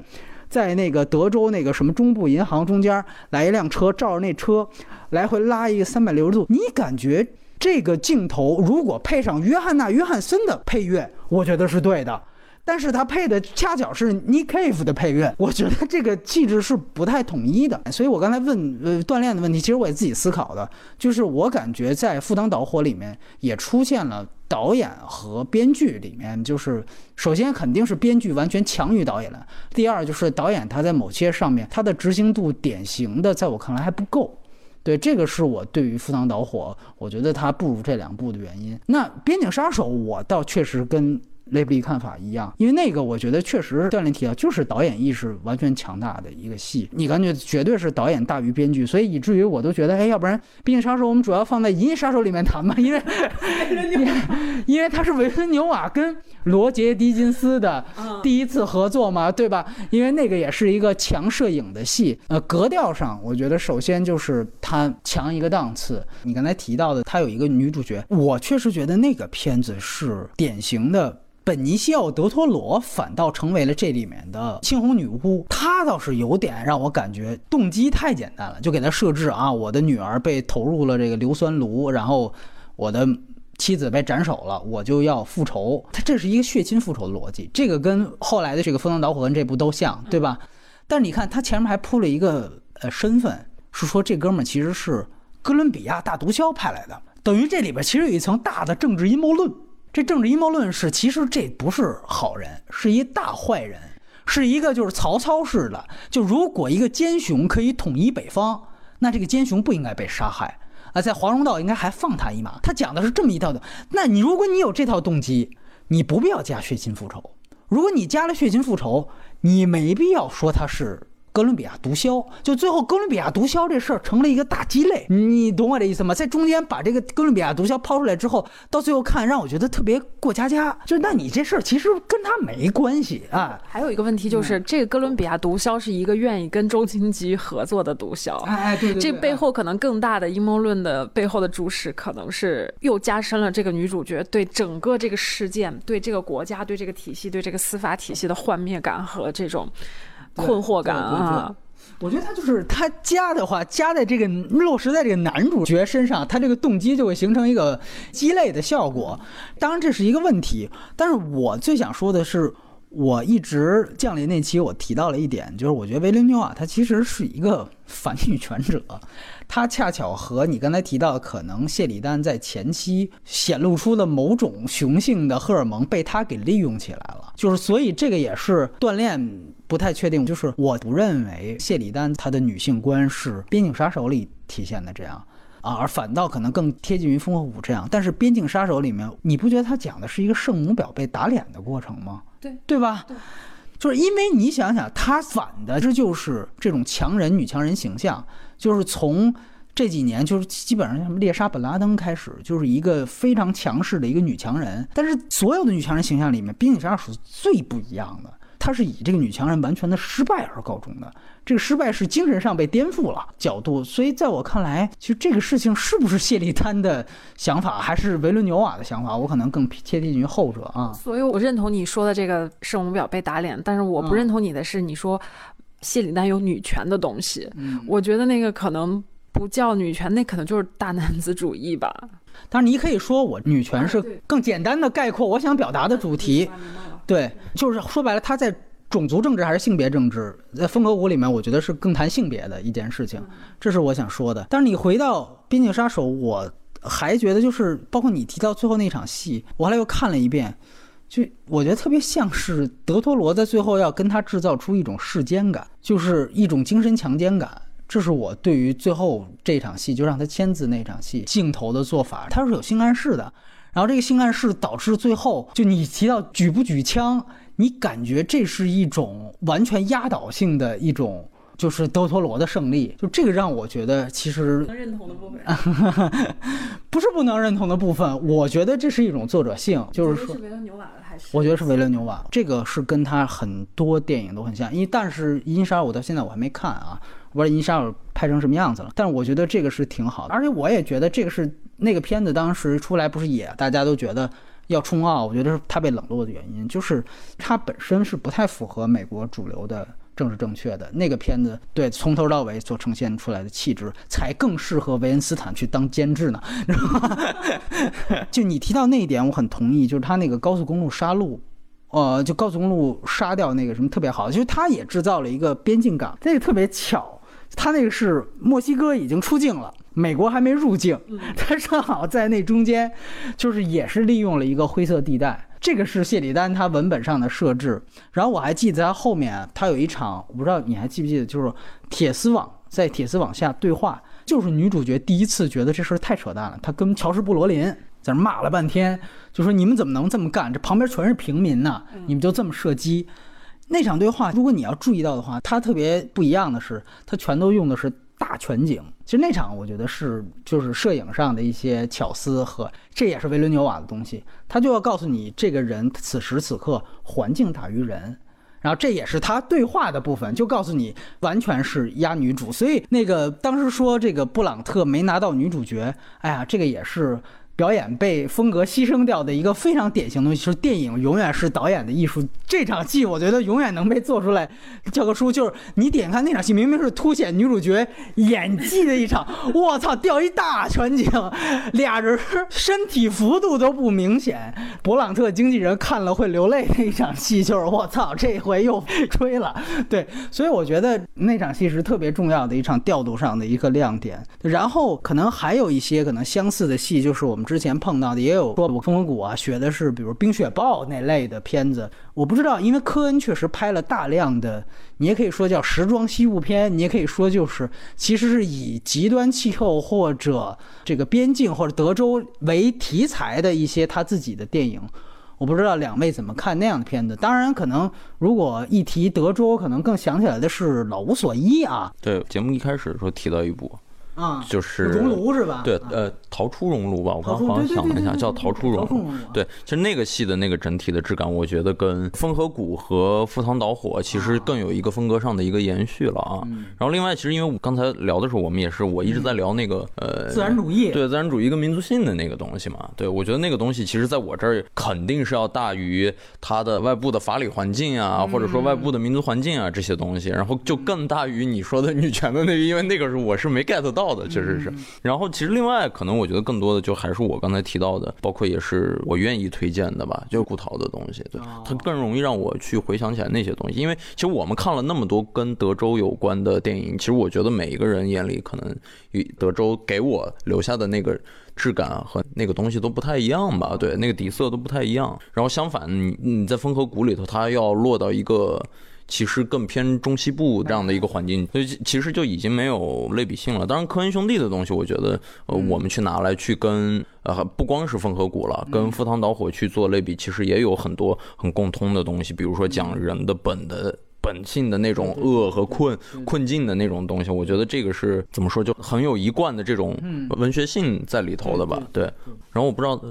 在那个德州那个什么中部银行中间来一辆车，照着那车来回拉一个三百六十度，你感觉这个镜头如果配上约翰娜·约翰森的配乐，我觉得是对的。但是他配的恰巧是 Nick Cave 的配乐，我觉得这个气质是不太统一的。所以我刚才问呃锻炼的问题，其实我也自己思考的，就是我感觉在《赴汤蹈火》里面也出现了导演和编剧里面，就是首先肯定是编剧完全强于导演了，第二就是导演他在某些上面他的执行度典型的在我看来还不够。对，这个是我对于《赴汤蹈火》我觉得他不如这两部的原因。那《边境杀手》我倒确实跟。雷布利看法一样，因为那个我觉得确实锻炼提到，就是导演意识完全强大的一个戏，你感觉绝对是导演大于编剧，所以以至于我都觉得，哎，要不然《毕竟杀手》我们主要放在《银翼杀手》里面谈吧，因为 因为他是维伦纽瓦跟罗杰·狄金斯的第一次合作嘛，对吧？因为那个也是一个强摄影的戏，呃，格调上我觉得首先就是他强一个档次。你刚才提到的，他有一个女主角，我确实觉得那个片子是典型的。本尼西奥·德托罗反倒成为了这里面的猩红女巫，她倒是有点让我感觉动机太简单了，就给她设置啊，我的女儿被投入了这个硫酸炉，然后我的妻子被斩首了，我就要复仇。他这是一个血亲复仇的逻辑，这个跟后来的这个《风汤导火跟这部都像，对吧？但是你看他前面还铺了一个呃身份，是说这哥们儿其实是哥伦比亚大毒枭派来的，等于这里边其实有一层大的政治阴谋论。这政治阴谋论是，其实这不是好人，是一大坏人，是一个就是曹操式的。就如果一个奸雄可以统一北方，那这个奸雄不应该被杀害啊，在华容道应该还放他一马。他讲的是这么一套的。那你如果你有这套动机，你不必要加血亲复仇。如果你加了血亲复仇，你没必要说他是。哥伦比亚毒枭，就最后哥伦比亚毒枭这事儿成了一个大鸡肋，你懂我这意思吗？在中间把这个哥伦比亚毒枭抛出来之后，到最后看让我觉得特别过家家，就那你这事儿其实跟他没关系啊。还有一个问题就是，这个哥伦比亚毒枭是一个愿意跟周金吉合作的毒枭，哎，对对，这背后可能更大的阴谋论的背后的主使，可能是又加深了这个女主角对整个这个事件、对这个国家、对这个体系、对这个司法体系的幻灭感和这种。困惑感啊！我觉得他就是他加的话，加在这个落实在这个男主角身上，他这个动机就会形成一个鸡肋的效果。当然这是一个问题，但是我最想说的是，我一直降临那期我提到了一点，就是我觉得维伦纽瓦他其实是一个反女权者。他恰巧和你刚才提到，可能谢里丹在前期显露出的某种雄性的荷尔蒙被他给利用起来了，就是所以这个也是锻炼不太确定。就是我不认为谢里丹她的女性观是《边境杀手》里体现的这样啊，而反倒可能更贴近于《烽火舞》这样。但是《边境杀手》里面，你不觉得他讲的是一个圣母婊被打脸的过程吗？对，对吧？对，就是因为你想想，他反的这就是这种强人女强人形象。就是从这几年，就是基本上什么猎杀本拉登开始，就是一个非常强势的一个女强人。但是所有的女强人形象里面，边境杀手是最不一样的。她是以这个女强人完全的失败而告终的。这个失败是精神上被颠覆了角度。所以在我看来，其实这个事情是不是谢利丹的想法，还是维伦纽瓦的想法，我可能更贴近于后者啊。所以我认同你说的这个圣母婊被打脸，但是我不认同你的是你说。谢里丹有女权的东西，我觉得那个可能不叫女权，那可能就是大男子主义吧。当然，你可以说我女权是更简单的概括我想表达的主题。对，就是说白了，他在种族政治还是性别政治，在风格舞里面，我觉得是更谈性别的一件事情，这是我想说的。但是你回到《边境杀手》，我还觉得就是包括你提到最后那场戏，我后来又看了一遍。就我觉得特别像是德托罗在最后要跟他制造出一种世间感，就是一种精神强奸感。这是我对于最后这场戏就让他签字那场戏镜头的做法，他是有性暗示的。然后这个性暗示导致最后就你提到举不举枪，你感觉这是一种完全压倒性的一种。就是德托罗的胜利，就这个让我觉得其实能认同的部分，不是不能认同的部分。我觉得这是一种作者性，就是说，是维伦纽瓦的还我觉得是维伦纽瓦，这个是跟他很多电影都很像。因为但是《银沙》我到现在我还没看啊，我不知道《银沙》拍成什么样子了。但是我觉得这个是挺好的，而且我也觉得这个是那个片子当时出来不是也大家都觉得要冲奥，我觉得是他被冷落的原因，就是它本身是不太符合美国主流的。政治正确的那个片子，对，从头到尾所呈现出来的气质，才更适合维恩斯坦去当监制呢。就你提到那一点，我很同意，就是他那个高速公路杀戮，呃，就高速公路杀掉那个什么特别好，就是他也制造了一个边境港，这个特别巧，他那个是墨西哥已经出境了，美国还没入境，他正好在那中间，就是也是利用了一个灰色地带。这个是谢里丹他文本上的设置，然后我还记得他后面他有一场，我不知道你还记不记得，就是铁丝网在铁丝网下对话，就是女主角第一次觉得这事儿太扯淡了，她跟乔什·布罗林在那骂了半天，就说你们怎么能这么干？这旁边全是平民呢，你们就这么射击？那场对话，如果你要注意到的话，它特别不一样的是，它全都用的是。大全景，其实那场我觉得是就是摄影上的一些巧思和这也是维伦纽瓦的东西，他就要告诉你这个人此时此刻环境大于人，然后这也是他对话的部分，就告诉你完全是压女主，所以那个当时说这个布朗特没拿到女主角，哎呀，这个也是。表演被风格牺牲掉的一个非常典型的东西，就是电影永远是导演的艺术。这场戏我觉得永远能被做出来，教科书就是你点开那场戏，明明是凸显女主角演技的一场，我操，掉一大全景，俩人身体幅度都不明显。勃朗特经纪人看了会流泪那一场戏，就是我操，这回又吹了。对，所以我觉得那场戏是特别重要的一场调度上的一个亮点。然后可能还有一些可能相似的戏，就是我们。之前碰到的也有说《我风和谷》啊，学的是比如《冰雪暴》那类的片子。我不知道，因为科恩确实拍了大量的，你也可以说叫时装西部片，你也可以说就是其实是以极端气候或者这个边境或者德州为题材的一些他自己的电影。我不知道两位怎么看那样的片子。当然，可能如果一提德州，可能更想起来的是《老无所依》啊。对，节目一开始说提到一部。啊，就是熔炉是吧？对，呃，逃出熔炉吧，我刚好像想了一下，叫逃出熔炉。对，其实那个戏的那个整体的质感，我觉得跟《风和谷》和《赴汤蹈火》其实更有一个风格上的一个延续了啊。然后另外，其实因为我刚才聊的时候，我们也是我一直在聊那个呃自然主义，对自然主义跟民族性的那个东西嘛。对，我觉得那个东西其实在我这儿肯定是要大于它的外部的法理环境啊，或者说外部的民族环境啊这些东西，然后就更大于你说的女权的那个，因为那个是我是没 get 到。的确实是，然后其实另外可能我觉得更多的就还是我刚才提到的，包括也是我愿意推荐的吧，就是顾陶的东西，对，它更容易让我去回想起来那些东西，因为其实我们看了那么多跟德州有关的电影，其实我觉得每一个人眼里可能与德州给我留下的那个质感和那个东西都不太一样吧，对，那个底色都不太一样。然后相反，你你在风和谷里头，它要落到一个。其实更偏中西部这样的一个环境，所以其实就已经没有类比性了。当然，科恩兄弟的东西，我觉得呃，我们去拿来去跟呃，不光是风和谷了，跟赴汤蹈火去做类比，其实也有很多很共通的东西。比如说讲人的本的本性的那种恶和困困境的那种东西，我觉得这个是怎么说，就很有一贯的这种文学性在里头的吧？对。然后我不知道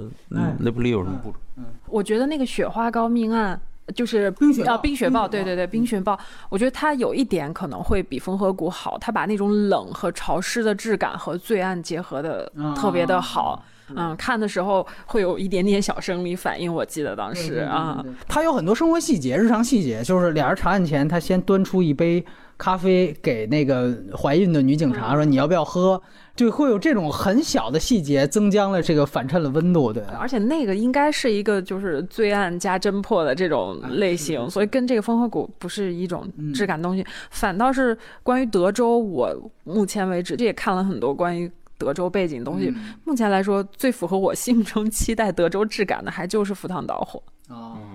雷普利有什么补充？我觉得那个雪花膏命案。就是冰雪啊，冰雪暴，对对对，冰雪暴。我觉得它有一点可能会比风和谷好，它把那种冷和潮湿的质感和罪案结合的特别的好。嗯，看的时候会有一点点小生理反应，我记得当时啊。它有很多生活细节、日常细节，就是俩人查案前，他先端出一杯咖啡给那个怀孕的女警察，说你要不要喝。就会有这种很小的细节，增加了这个反衬的温度，对。而且那个应该是一个就是罪案加侦破的这种类型，所以跟这个风和谷不是一种质感东西。反倒是关于德州，我目前为止这也看了很多关于德州背景东西。目前来说，最符合我心目中期待德州质感的，还就是赴汤蹈火。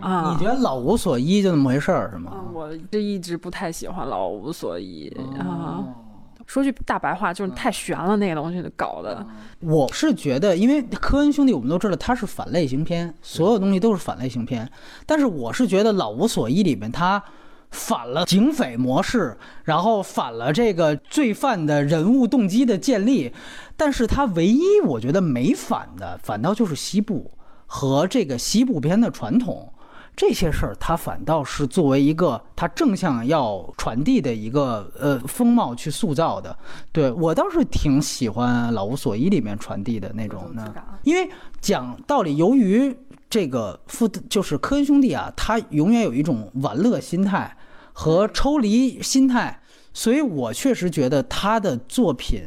啊，你觉得老无所依就那么回事儿是吗？我这一直不太喜欢老无所依啊。说句大白话，就是太悬了，那个东西搞的。我是觉得，因为科恩兄弟，我们都知道他是反类型片，所有东西都是反类型片。但是我是觉得《老无所依》里面他反了警匪模式，然后反了这个罪犯的人物动机的建立。但是他唯一我觉得没反的，反倒就是西部和这个西部片的传统。这些事儿，他反倒是作为一个他正向要传递的一个呃风貌去塑造的。对我倒是挺喜欢《老无所依》里面传递的那种呢，因为讲道理，由于这个父就是科恩兄弟啊，他永远有一种玩乐心态和抽离心态，所以我确实觉得他的作品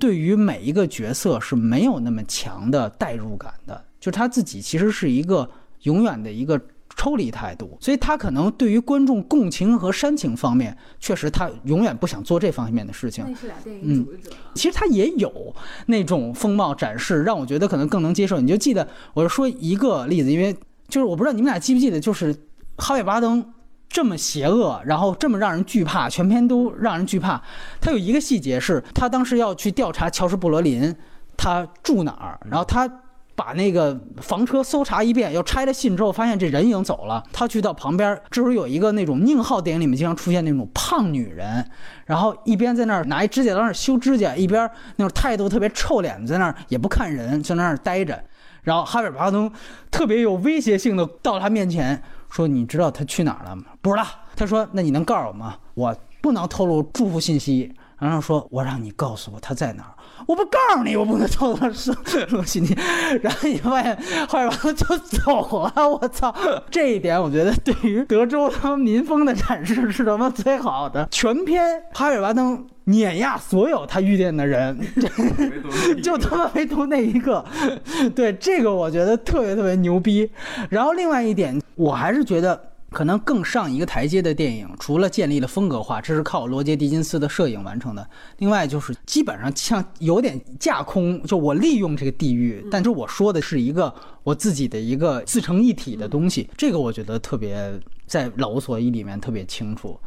对于每一个角色是没有那么强的代入感的，就他自己其实是一个永远的一个。抽离态度，所以他可能对于观众共情和煽情方面，确实他永远不想做这方面的事情。那是俩电影主义者。其实他也有那种风貌展示，让我觉得可能更能接受。你就记得，我是说一个例子，因为就是我不知道你们俩记不记得，就是哈维·巴登这么邪恶，然后这么让人惧怕，全篇都让人惧怕。他有一个细节是，他当时要去调查乔什·布罗林，他住哪儿，然后他。把那个房车搜查一遍，又拆了信之后，发现这人已经走了。他去到旁边，这时候有一个那种宁浩电影里面经常出现那种胖女人，然后一边在那儿拿一指甲刀那修指甲，一边那种态度特别臭脸，在那儿也不看人，在那儿待着。然后哈维尔巴登特别有威胁性的到他面前说：“你知道他去哪儿了吗？”“不知道。”他说：“那你能告诉我吗？我不能透露住户信息。”然后说：“我让你告诉我他在哪儿。”我不告诉你，我不能偷他是录信息。然后你发现哈维尔巴登就走了，我操！这一点我觉得对于德州他们民风的展示是他妈最好的。全篇哈维尔巴登碾压所有他遇见的人，就他妈唯独那一个。对这个我觉得特别特别牛逼。然后另外一点，我还是觉得。可能更上一个台阶的电影，除了建立了风格化，这是靠罗杰·狄金斯的摄影完成的。另外就是基本上像有点架空，就我利用这个地域，但是我说的是一个我自己的一个自成一体的东西。这个我觉得特别在《老无所依》里面特别清楚，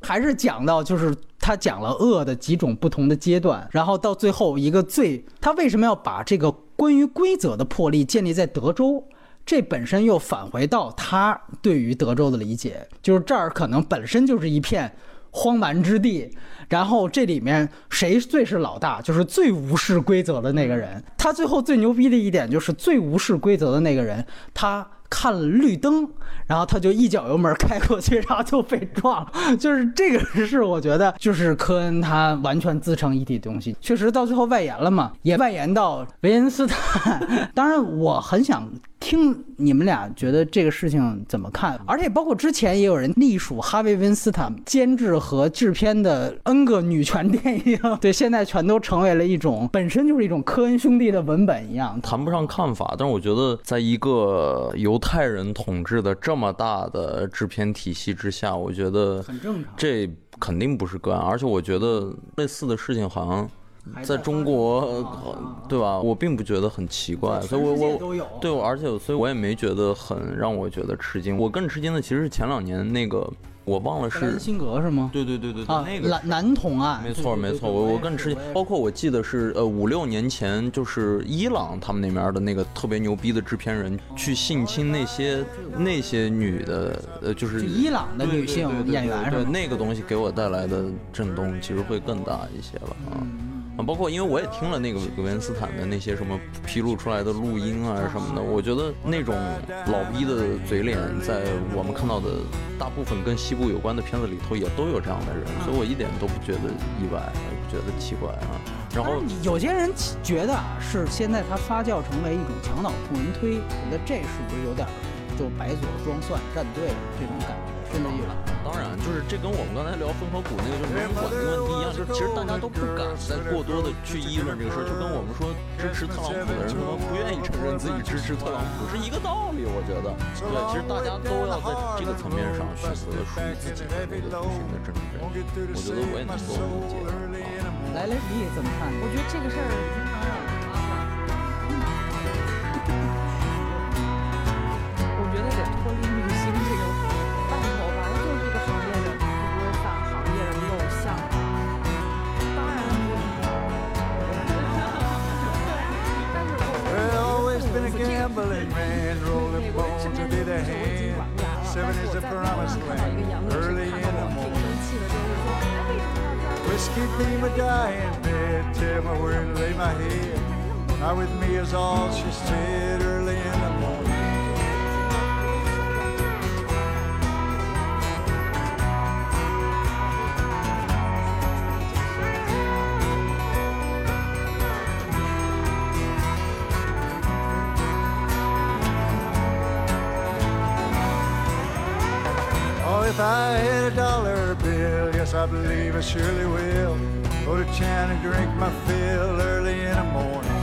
还是讲到就是他讲了恶的几种不同的阶段，然后到最后一个最他为什么要把这个关于规则的破例建立在德州？这本身又返回到他对于德州的理解，就是这儿可能本身就是一片荒蛮之地，然后这里面谁最是老大，就是最无视规则的那个人。他最后最牛逼的一点就是最无视规则的那个人，他看了绿灯，然后他就一脚油门开过去，然后就被撞了。就是这个是我觉得就是科恩他完全自成一体的东西，确实到最后外延了嘛，也外延到维恩斯坦。当然，我很想。听你们俩觉得这个事情怎么看？而且包括之前也有人隶属哈维·温斯坦监制和制片的 N 个女权电影，对，现在全都成为了一种本身就是一种科恩兄弟的文本一样。谈不上看法，但是我觉得在一个犹太人统治的这么大的制片体系之下，我觉得很正常。这肯定不是个案，而且我觉得类似的事情好像。在中国，对吧？我并不觉得很奇怪，所以我我对我，而且所以我也没觉得很让我觉得吃惊。我更吃惊的其实是前两年那个。我忘了是辛格是吗？对对对对对，那个男男童啊，没错没错，我我更吃惊。包括我记得是呃五六年前，就是伊朗他们那边的那个特别牛逼的制片人去性侵那些那些女的，呃就是伊朗的女性演员，对那个东西给我带来的震动其实会更大一些了啊。啊，包括因为我也听了那个维恩斯坦的那些什么披露出来的录音啊什么的，我觉得那种老逼的嘴脸，在我们看到的大部分跟西部有关的片子里头也都有这样的人，所以我一点都不觉得意外，也不觉得奇怪啊。然后有些人觉得啊，是现在他发酵成为一种墙倒众人推，觉得这是不是有点就白左装蒜站队这种感觉？当然，就是这跟我们刚才聊风和谷那个就是人管的问题一样，就是其实大家都不敢再过多的去议论这个事儿，就跟我们说支持特朗普的人他妈不愿意承认自己支持特朗普是一个道理，我觉得。对，其实大家都要在这个层面上选择属于自己的那个独行的政治正确，我觉得我也能够理解。来来，你怎么看？我觉得这个事儿经常让我麻烦。我觉得得脱离 gambling man, rolling bones to be the hand. Seven is the promised land, early in the morning. Whiskey my dying bed, me where to lay my head. Not with me is all she said early in the morning. If I had a dollar bill, yes, I believe I surely will. Go to town and drink my fill early in the morning.